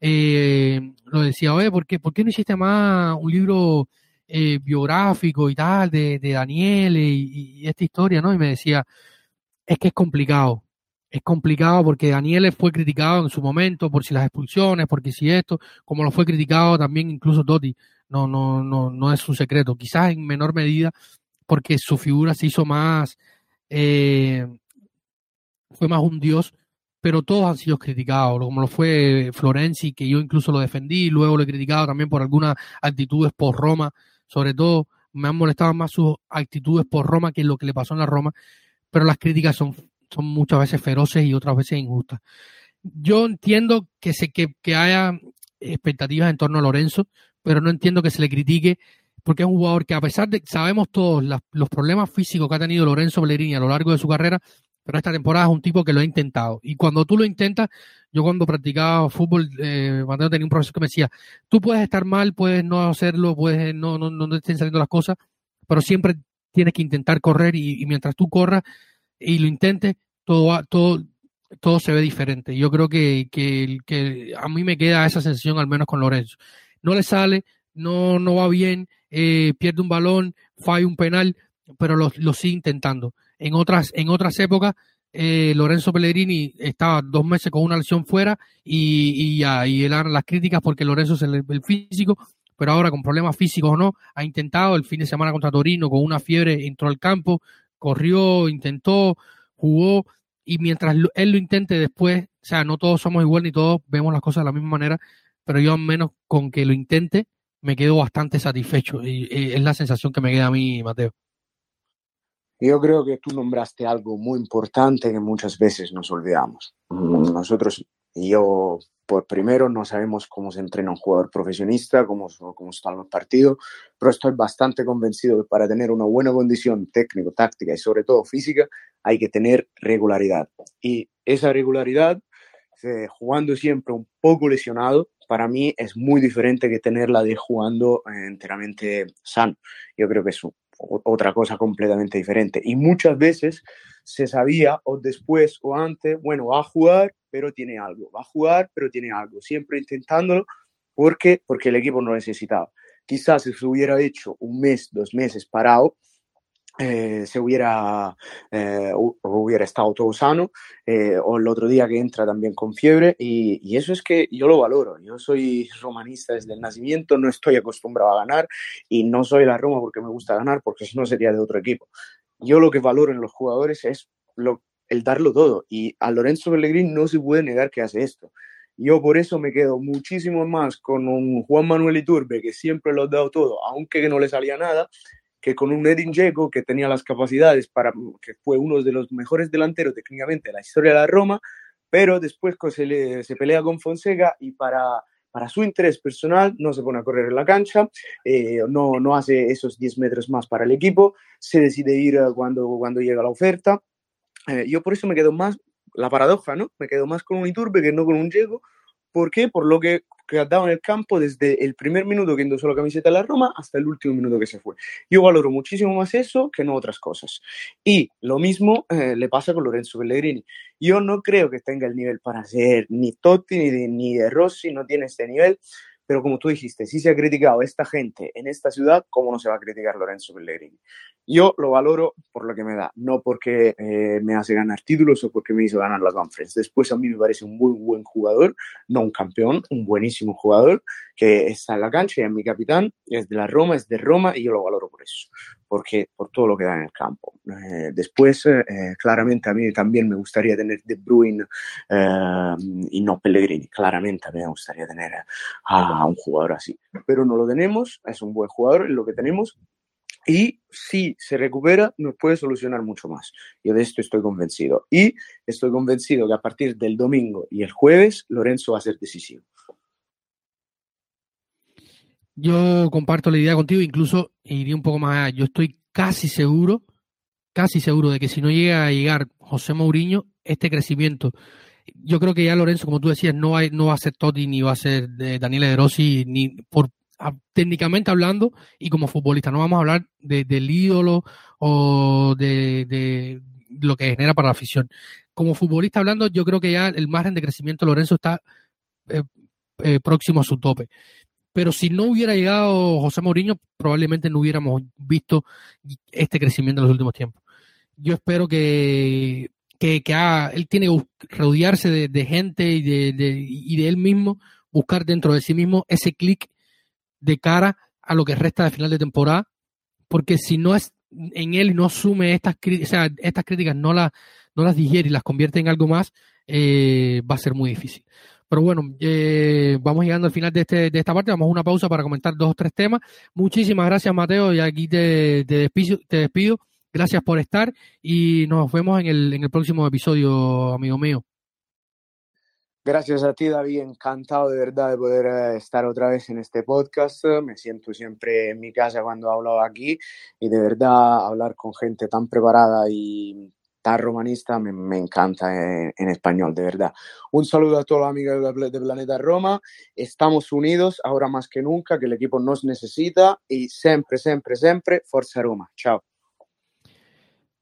eh, lo decía, oye, ¿por qué, ¿por qué no hiciste más un libro eh, biográfico y tal de, de Daniel y, esta historia, ¿no? Y me decía, es que es complicado, es complicado porque Daniel fue criticado en su momento por si las expulsiones, porque si esto, como lo fue criticado también incluso Totti, no, no, no, no es un secreto, quizás en menor medida porque su figura se hizo más, eh, fue más un dios pero todos han sido criticados, como lo fue Florenzi, que yo incluso lo defendí, luego lo he criticado también por algunas actitudes por Roma, sobre todo me han molestado más sus actitudes por Roma que lo que le pasó en la Roma, pero las críticas son, son muchas veces feroces y otras veces injustas. Yo entiendo que, se, que, que haya expectativas en torno a Lorenzo, pero no entiendo que se le critique porque es un jugador que a pesar de sabemos todos los problemas físicos que ha tenido Lorenzo Bellerini a lo largo de su carrera, pero esta temporada es un tipo que lo ha intentado. Y cuando tú lo intentas, yo cuando practicaba fútbol, eh, cuando tenía un profesor que me decía, tú puedes estar mal, puedes no hacerlo, puedes no, no, no te estén saliendo las cosas, pero siempre tienes que intentar correr y, mientras tú corras y lo intentes, todo, todo, todo se ve diferente. Yo creo que, que, que, a mí me queda esa sensación, al menos con Lorenzo. No le sale, no, no va bien, eh, pierde un balón, falla un penal, pero lo, lo sigue intentando. En otras, en otras épocas, eh, Lorenzo Pellegrini estaba dos meses con una lesión fuera y, y, ya, eran las críticas porque Lorenzo es el, físico, pero ahora con problemas físicos o no, ha intentado el fin de semana contra Torino con una fiebre, entró al campo, corrió, intentó, jugó y mientras él lo intente después, o sea, no todos somos igual ni todos vemos las cosas de la misma manera, pero yo al menos con que lo intente me quedo bastante satisfecho y es la sensación que me queda a mí, Mateo. Yo creo que tú nombraste algo muy importante que muchas veces nos olvidamos. Nosotros, yo, por primero, no sabemos cómo se entrena un jugador profesionista, cómo, cómo están los partidos, pero estoy bastante convencido que para tener una buena condición técnico, táctica y sobre todo física, hay que tener regularidad. Y esa regularidad, eh, jugando siempre un poco lesionado, para mí es muy diferente que tenerla de jugando enteramente sano. Yo creo que es otra cosa completamente diferente. Y muchas veces se sabía o después o antes, bueno, va a jugar, pero tiene algo, va a jugar, pero tiene algo, siempre intentándolo porque, porque el equipo no necesitaba. Quizás si se hubiera hecho un mes, dos meses parado, eh, se hubiera, eh, hubiera estado todo sano, eh, o el otro día que entra también con fiebre, y, eso es que yo lo valoro. Yo soy romanista desde el nacimiento, no estoy acostumbrado a ganar, y no soy la Roma porque me gusta ganar, porque si no sería de otro equipo. Yo lo que valoro en los jugadores es lo, el darlo todo y a Lorenzo Pellegrini no se puede negar que hace esto. Yo por eso me quedo muchísimo más con un Juan Manuel Iturbe que siempre lo ha dado todo, aunque no le salía nada, que con un Edin Dzeko que tenía las capacidades para, que fue uno de los mejores delanteros técnicamente de la historia de la Roma, pero después se, se pelea con Fonseca y para, para su interés personal no se pone a correr en la cancha, eh, no, no hace esos 10 metros más para el equipo, se decide ir cuando, cuando llega la oferta. Eh, yo por eso me quedo más la paradoja, ¿no? Me quedo más con un Iturbe que no con un Diego. ¿Por qué? Por lo que, que ha dado en el campo desde el primer minuto que endosó la camiseta de la Roma hasta el último minuto que se fue. Yo valoro muchísimo más eso que no otras cosas. Y lo mismo eh, le pasa con Lorenzo Pellegrini. Yo no creo que tenga el nivel para ser ni Totti ni de, ni de Rossi, no tiene este nivel. Pero como tú dijiste, si se ha criticado esta gente en esta ciudad, ¿cómo no se va a criticar Lorenzo Pellegrini? Yo lo valoro por lo que me da, no porque eh, me hace ganar títulos o porque me hizo ganar la conference. Después a mí me parece un muy buen jugador, no un campeón, un buenísimo jugador que está en la cancha y es mi capitán, es de la Roma, es de Roma y yo lo valoro por eso, porque por todo lo que da en el campo. Eh, después, eh, claramente a mí también me gustaría tener De Bruyne y no Pellegrini, claramente a mí me gustaría tener a un jugador así, pero no lo tenemos, es un buen jugador, lo que tenemos y si se recupera, nos puede solucionar mucho más. Yo de esto estoy convencido. Y estoy convencido que a partir del domingo y el jueves, Lorenzo va a ser decisivo. Yo comparto la idea contigo, incluso iría un poco más allá. Yo estoy casi seguro, casi seguro de que si no llega a llegar José Mourinho, este crecimiento, yo creo que ya Lorenzo, como tú decías, no, hay, no va a ser Totti ni va a ser eh, Daniel De Rossi, ni por técnicamente hablando y como futbolista. No vamos a hablar de, del ídolo o de, lo que genera para la afición. Como futbolista hablando, yo creo que ya el margen de crecimiento de Lorenzo está eh, eh, próximo a su tope. Pero si no hubiera llegado José Mourinho, probablemente no hubiéramos visto este crecimiento en los últimos tiempos. Yo espero que, que, él tiene que rodearse de, gente y de, y de él mismo, buscar dentro de sí mismo ese clic de cara a lo que resta de final de temporada, porque si no es en él no asume estas, sea, estas críticas, no, la, no las digiere y las convierte en algo más, eh, va a ser muy difícil. Pero bueno, eh, vamos llegando al final de, este, de esta parte. Vamos a una pausa para comentar dos o tres temas. Muchísimas gracias, Mateo. Y aquí te, te, despido, te despido. Gracias por estar y nos vemos en el, en el próximo episodio, amigo mío. Gracias a ti, David. Encantado de verdad de poder eh, estar otra vez en este podcast. Me siento siempre en mi casa cuando hablo aquí y de verdad hablar con gente tan preparada y tan romanista me, encanta en, español, de verdad. Un saludo a todos los amigos de, Planeta Roma. Estamos unidos ahora más que nunca, que el equipo nos necesita y siempre, siempre, siempre, Forza Roma. Chao.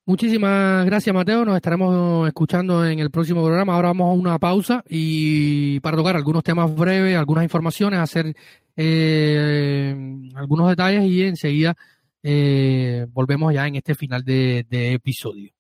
Muchísimas gracias, Mateo. Nos estaremos escuchando en el próximo programa. Ahora vamos a una pausa y para tocar algunos temas breves, algunas informaciones, hacer eh, algunos detalles y enseguida eh, volvemos ya en este final de episodio.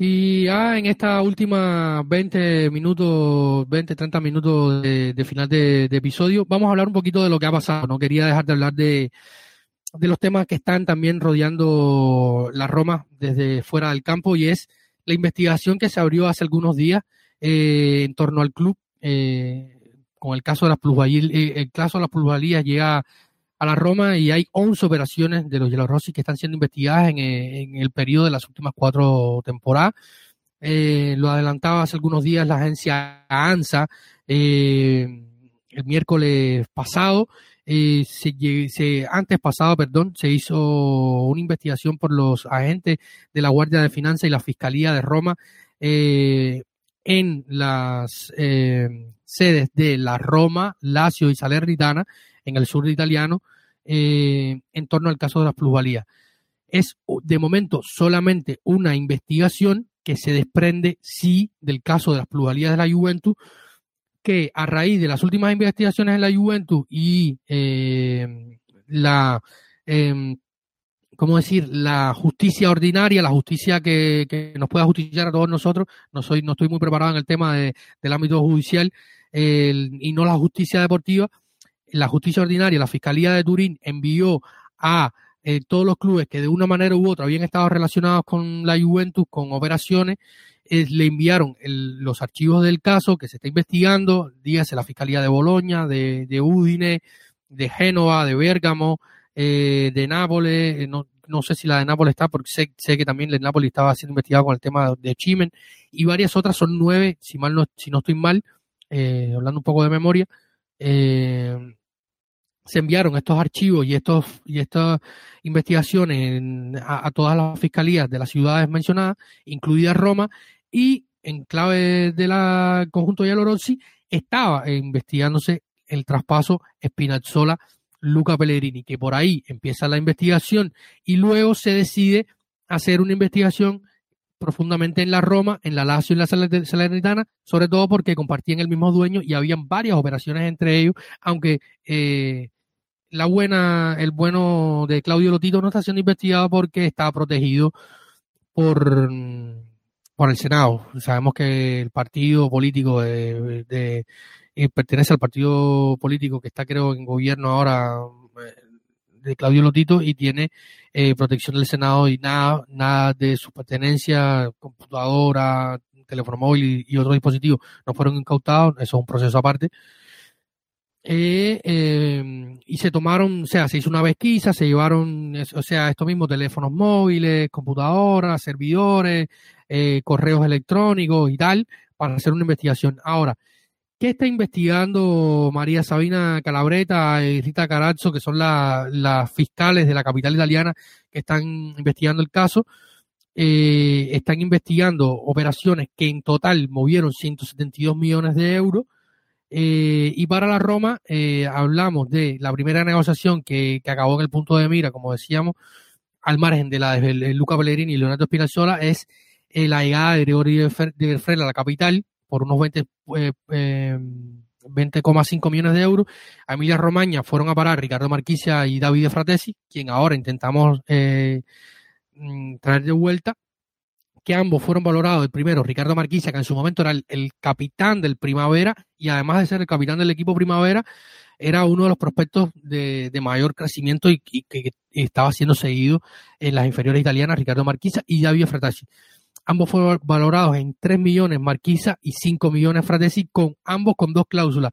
Y ya en esta última 20 minutos, 20, 30 minutos de, final de, episodio, vamos a hablar un poquito de lo que ha pasado. No quería dejar de hablar de, de los temas que están también rodeando la Roma desde fuera del campo y es la investigación que se abrió hace algunos días eh, en torno al club. Eh, con el caso de las plusvalías, eh, el caso de las plusvalías llega a la Roma y hay 11 operaciones de los Rossi que están siendo investigadas en, eh, en, el periodo de las últimas cuatro temporadas. Eh, lo adelantaba hace algunos días la agencia ANSA eh, el miércoles pasado. Se, antes pasado, perdón, se hizo una investigación por los agentes de la Guardia de Finanzas y la Fiscalía de Roma en las sedes de la Roma, Lazio y Salernitana en el sur italiano, eh, en torno al caso de las plusvalías. Es de momento solamente una investigación que se desprende, sí, del caso de las plusvalías de la Juventus, que a raíz de las últimas investigaciones en la Juventus y eh, la, eh, ¿cómo decir? La justicia ordinaria, la justicia que, nos pueda justiciar a todos nosotros, no soy, no estoy muy preparado en el tema del ámbito judicial y no la justicia deportiva. La justicia ordinaria, la Fiscalía de Turín envió a eh, todos los clubes que de una manera u otra habían estado relacionados con la Juventus, con operaciones, eh, le enviaron los archivos del caso que se está investigando, dígase la Fiscalía de Boloña, de, de Udine, de Génova, de Bérgamo, eh, de Nápoles, no, no, sé si la de Nápoles está, porque sé, sé que también la de Nápoles estaba siendo investigado con el tema de Chimen, y varias otras, son nueve, si mal no, si no estoy mal, hablando un poco de memoria, eh, se enviaron estos archivos y estos y estas investigaciones a, todas las fiscalías de las ciudades mencionadas, incluida Roma, y en clave de la conjunto de Rossi estaba investigándose el traspaso Spinazzola Luca Pellegrini, que por ahí empieza la investigación y luego se decide hacer una investigación profundamente en la Roma, en la Lazio y en la Salernitana, sobre todo porque compartían el mismo dueño y habían varias operaciones entre ellos, aunque eh, la buena, el bueno de Claudio Lotito no está siendo investigado porque está protegido por, por el Senado. Sabemos que el partido político de, eh, pertenece al partido político que está creo en gobierno ahora eh, de Claudio Lotito y tiene eh, protección del Senado y nada, nada de su pertenencia, computadora, teléfono móvil y, otros dispositivos no fueron incautados, eso es un proceso aparte. Eh, em, y se tomaron, o sea, se hizo una pesquisa, se llevaron, o sea, estos mismos teléfonos móviles, computadoras, servidores, eh, correos electrónicos y tal, para hacer una investigación. Ahora, ¿qué está investigando María Sabina Calabreta y Rita Carazzo, que son las fiscales de la capital italiana que están investigando el caso? Eh, están investigando operaciones que en total movieron 172 millones de euros eh, y para la Roma eh, hablamos de la primera negociación que, acabó en el punto de mira, como decíamos, al margen de la de Luca Pellegrini y Leonardo Spinazzola, es eh, la llegada de Gregorio de Frela a la capital por unos 20, 20,5 millones de euros. A Emilia Romagna fueron a parar Ricardo Marquisia y Davide Fratesi, quien ahora intentamos mm, traer de vuelta que ambos fueron valorados. El primero, Ricardo Marquisa, que en su momento era el, capitán del Primavera y además de ser el capitán del equipo Primavera, era uno de los prospectos de, mayor crecimiento y, que estaba siendo seguido en las inferiores italianas, Ricardo Marquisa y Davide Fratesi. Ambos fueron valorados en 3 millones Marquisa y 5 millones Fratesi, con ambos con dos cláusulas.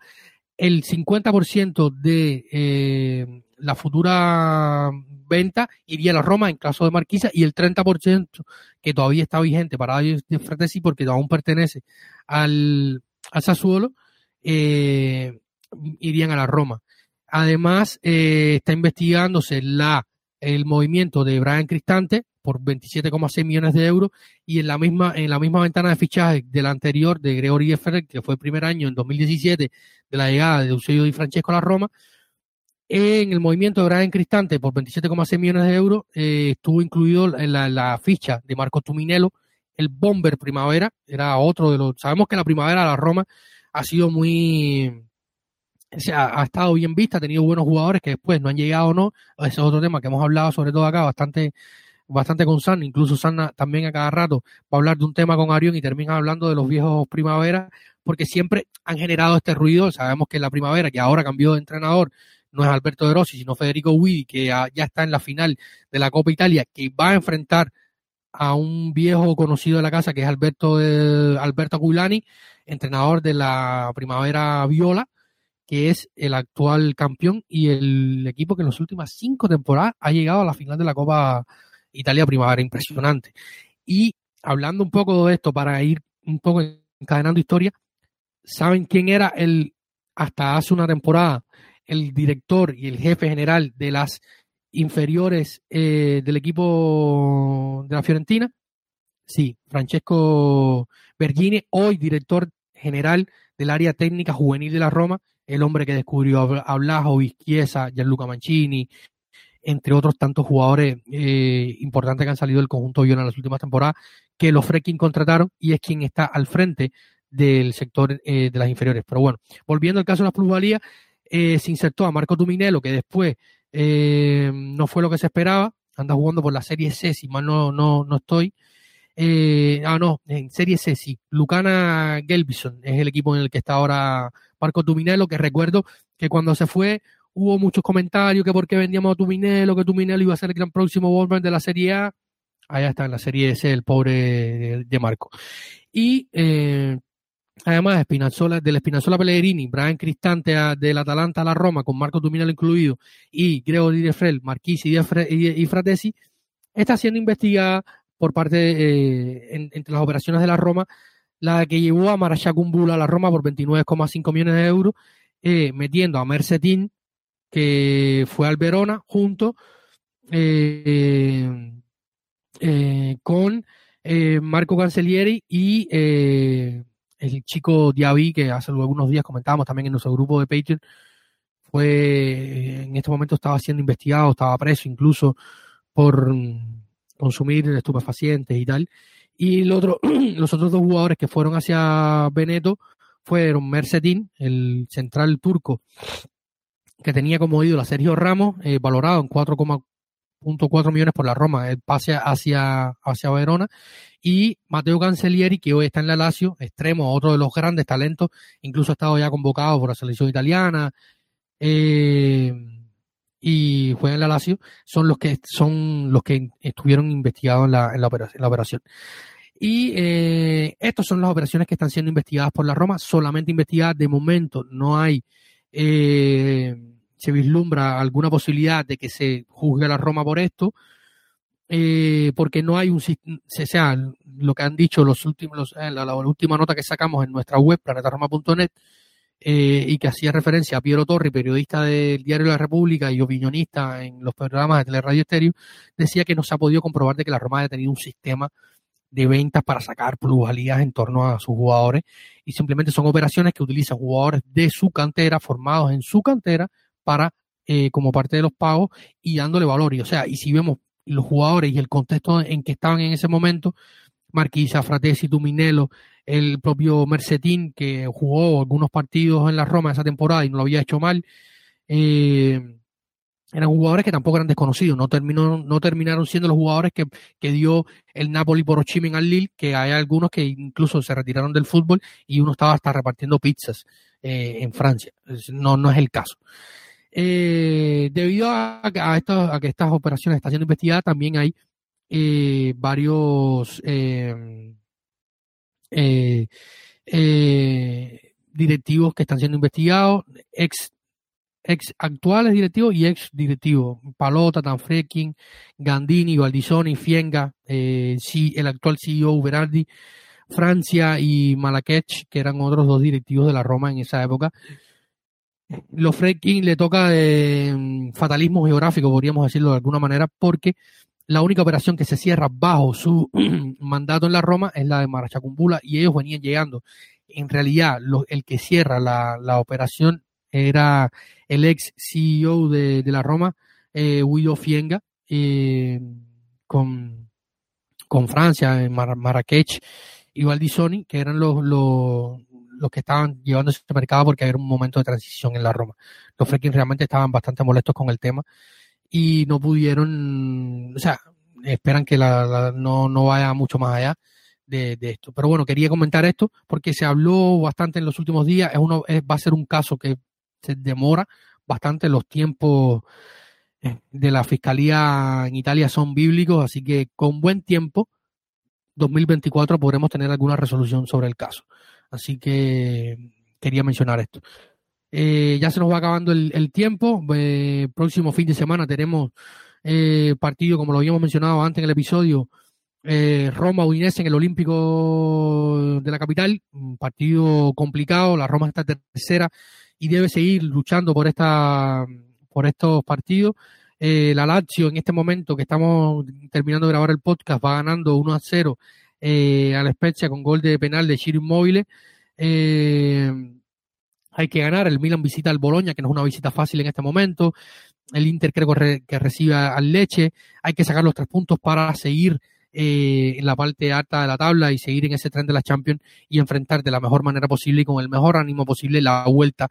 El 50% de eh, la futura venta iría a la Roma en caso de Marquisa y el 30% que todavía está vigente para ellos de Fratesi porque aún pertenece al, al Sassuolo, eh, irían a la Roma. Además, eh, está investigándose la, el movimiento de Brian Cristante por 27,6 millones de euros y en la misma en la misma ventana de fichaje de la anterior de Gregory Effer, que fue el primer año en 2017 de la llegada de Eusebio Di Francesco a la Roma, en el movimiento de Brian Cristante por 27,6 millones de euros eh, estuvo incluido en la, ficha de Marco Tuminello, el Bomber Primavera, era otro de los... Sabemos que la primavera de la Roma ha sido muy... O sea, ha estado bien vista, ha tenido buenos jugadores que después no han llegado o no. Ese es otro tema que hemos hablado sobre todo acá bastante bastante con San, incluso San también a cada rato va a hablar de un tema con Arión y termina hablando de los viejos primaveras, porque siempre han generado este ruido. Sabemos que la primavera, que ahora cambió de entrenador, no es Alberto De Rossi, sino Federico Guidi, que ya, está en la final de la Copa Italia, que va a enfrentar a un viejo conocido de la casa, que es Alberto, eh, Alberto entrenador de la Primavera Viola, que es el actual campeón y el equipo que en las últimas cinco temporadas ha llegado a la final de la Copa Italia Primavera. Impresionante. Y hablando un poco de esto, para ir un poco encadenando historia, ¿saben quién era el, hasta hace una temporada, el director y el jefe general de las inferiores eh, del equipo de la Fiorentina? Sí, Francesco Bergini, hoy director general del área técnica juvenil de la Roma, el hombre que descubrió a Blajo, Vizquiesa, Gianluca Mancini, entre otros tantos jugadores eh, importantes que han salido del conjunto Viola en las últimas temporadas, que los Freaking contrataron y es quien está al frente del sector eh, de las inferiores. Pero bueno, volviendo al caso de las plusvalías, eh, se insertó a Marco Tuminello, que después no fue lo que se esperaba, anda jugando por la Serie C, si mal no, no, no estoy. Ah, no, en Serie C, sí. Lucana Gelbison es el equipo en el que está ahora Marco Tuminello, que recuerdo que cuando se fue hubo muchos comentarios que por qué vendíamos a Tuminello, que Tuminello iba a ser el gran próximo Wolverine de la Serie A. Allá está en la Serie C el pobre de, Marco. Y eh, además Espinazola, del Espinazola Pellegrini, Brian Cristante del Atalanta a la Roma, con Marco Tuminello incluido, y Gregory Defrel, Marquisi y, Fratesi, está siendo investigada por parte, eh, entre las operaciones de la Roma, la que llevó a Marashakumbula a la Roma por 29,5 millones de euros, eh, metiendo a Mercetín, que fue al Verona junto eh, eh, con eh, Marco Cancellieri y el chico Diaby, que hace algunos días comentábamos también en nuestro grupo de Patreon, fue en este momento estaba siendo investigado, estaba preso incluso por consumir estupefacientes y tal. Y los otros dos jugadores que fueron hacia Veneto fueron Mercedín, el central turco, que tenía como ídolo a Sergio Ramos, eh, valorado en 4,4 millones por la Roma, el pase hacia, hacia Verona, y Mateo Cancellieri, que hoy está en la Lazio, extremo, otro de los grandes talentos, incluso ha estado ya convocado por la selección italiana, eh, y juega en la Lazio, son los que son los que estuvieron investigados en la, en la, operación. Y eh, estas son las operaciones que están siendo investigadas por la Roma, solamente investigadas de momento, no hay eh, se vislumbra alguna posibilidad de que se juzgue a la Roma por esto, eh, porque no hay un o sea, lo que han dicho los últimos, eh, la, última nota que sacamos en nuestra web, planetaroma.net, eh, y que hacía referencia a Piero Torri, periodista del Diario de la República y opinionista en los programas de Teleradio Estéreo, decía que no se ha podido comprobar de que la Roma haya tenido un sistema de ventas para sacar plusvalías en torno a sus jugadores y simplemente son operaciones que utilizan jugadores de su cantera, formados en su cantera, para eh, como parte de los pagos y dándole valor. Y o sea, y si vemos los jugadores y el contexto en que estaban en ese momento, Marquisa, Fratesi, Tuminello, el propio Mercetín, que jugó algunos partidos en la Roma esa temporada y no lo había hecho mal, eh, eran jugadores que tampoco eran desconocidos, no, terminó, no terminaron siendo los jugadores que, que dio el Napoli por Ochimen al Lille, que hay algunos que incluso se retiraron del fútbol y uno estaba hasta repartiendo pizzas eh, en Francia. No, no es el caso. Eh, debido a, a, a, que estas operaciones están siendo investigadas, también hay eh, varios eh, directivos que están siendo investigados, ex ex actuales directivos y ex directivos. Palota, Tanfrekin, Gandini, Valdisoni, Fienga, eh, el actual CEO Berardi, Francia y Malakech, que eran otros dos directivos de la Roma en esa época. Los Freaking le toca eh, fatalismo geográfico, podríamos decirlo de alguna manera, porque la única operación que se cierra bajo su mandato en la Roma es la de Marachacumbula y ellos venían llegando. En realidad, el que cierra la, la operación era el ex CEO de, la Roma, eh, Guido Fienga, eh, con, con Francia, en Marrakech y Valdisoni, que eran los, los, los que estaban llevando ese mercado porque era un momento de transición en la Roma. Los Freaking realmente estaban bastante molestos con el tema y no pudieron, o sea, esperan que la, no, no vaya mucho más allá de, esto. Pero bueno, quería comentar esto porque se habló bastante en los últimos días. Es uno, va a ser un caso que se demora bastante los tiempos eh, de la fiscalía en Italia son bíblicos, así que con buen tiempo, 2024 podremos tener alguna resolución sobre el caso. Así que quería mencionar esto. Eh, ya se nos va acabando el, tiempo. Eh, próximo fin de semana tenemos partido, como lo habíamos mencionado antes en el episodio, Roma Udinese en el Olímpico de la capital. Un partido complicado. La Roma está tercera y debe seguir luchando por esta por estos partidos. Eh, la Lazio en este momento que estamos terminando de grabar el podcast va ganando 1 a 0 eh, a la Spezia con gol de penal de Chiro Immobile. Eh, hay que ganar. El Milan visita al Boloña, que no es una visita fácil en este momento. El Inter creo que recibe al Leche. Hay que sacar los tres puntos para seguir eh, en la parte alta de la tabla y seguir en ese tren de la Champions y enfrentar de la mejor manera posible y con el mejor ánimo posible la vuelta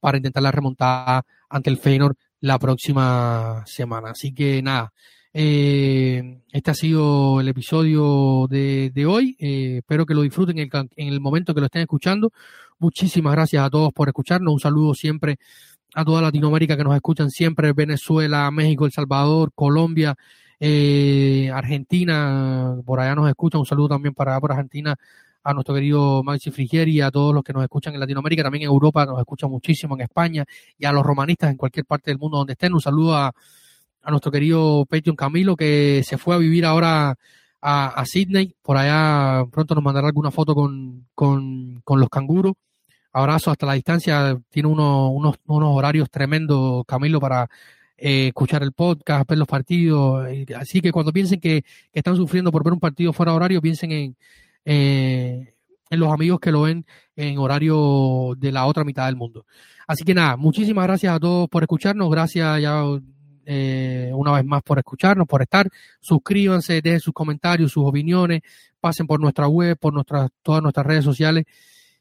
para intentar la remontada ante el Feyenoord la próxima semana. Así que nada, eh, este ha sido el episodio de, hoy. Eh, espero que lo disfruten en el, momento que lo estén escuchando. Muchísimas gracias a todos por escucharnos. Un saludo siempre a toda Latinoamérica que nos escuchan siempre, Venezuela, México, El Salvador, Colombia, eh, Argentina, por allá nos escuchan. Un saludo también para por Argentina a nuestro querido Maxi Frigieri a todos los que nos escuchan en Latinoamérica, también en Europa nos escuchan muchísimo, en España y a los romanistas en cualquier parte del mundo donde estén. Un saludo a, nuestro querido Patreon Camilo que se fue a vivir ahora a, a Sydney. Por allá pronto nos mandará alguna foto con, con, los canguros. Abrazo hasta la distancia. Tiene unos, unos, unos horarios tremendos, Camilo, para eh, escuchar el podcast, ver los partidos. Así que cuando piensen que, que, están sufriendo por ver un partido fuera de horario, piensen en, eh, en los amigos que lo ven en horario de la otra mitad del mundo. Así que nada, muchísimas gracias a todos por escucharnos, gracias ya eh, una vez más por escucharnos, por estar. Suscríbanse, dejen sus comentarios, sus opiniones, pasen por nuestra web, por nuestras, todas nuestras redes sociales.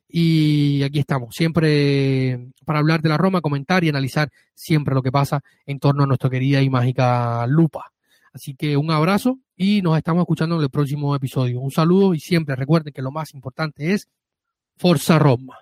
Y aquí estamos, siempre para hablar de la Roma, comentar y analizar siempre lo que pasa en torno a nuestra querida y mágica lupa. Así que un abrazo y nos estamos escuchando en el próximo episodio. Un saludo y siempre recuerden que lo más importante es Forza Roma.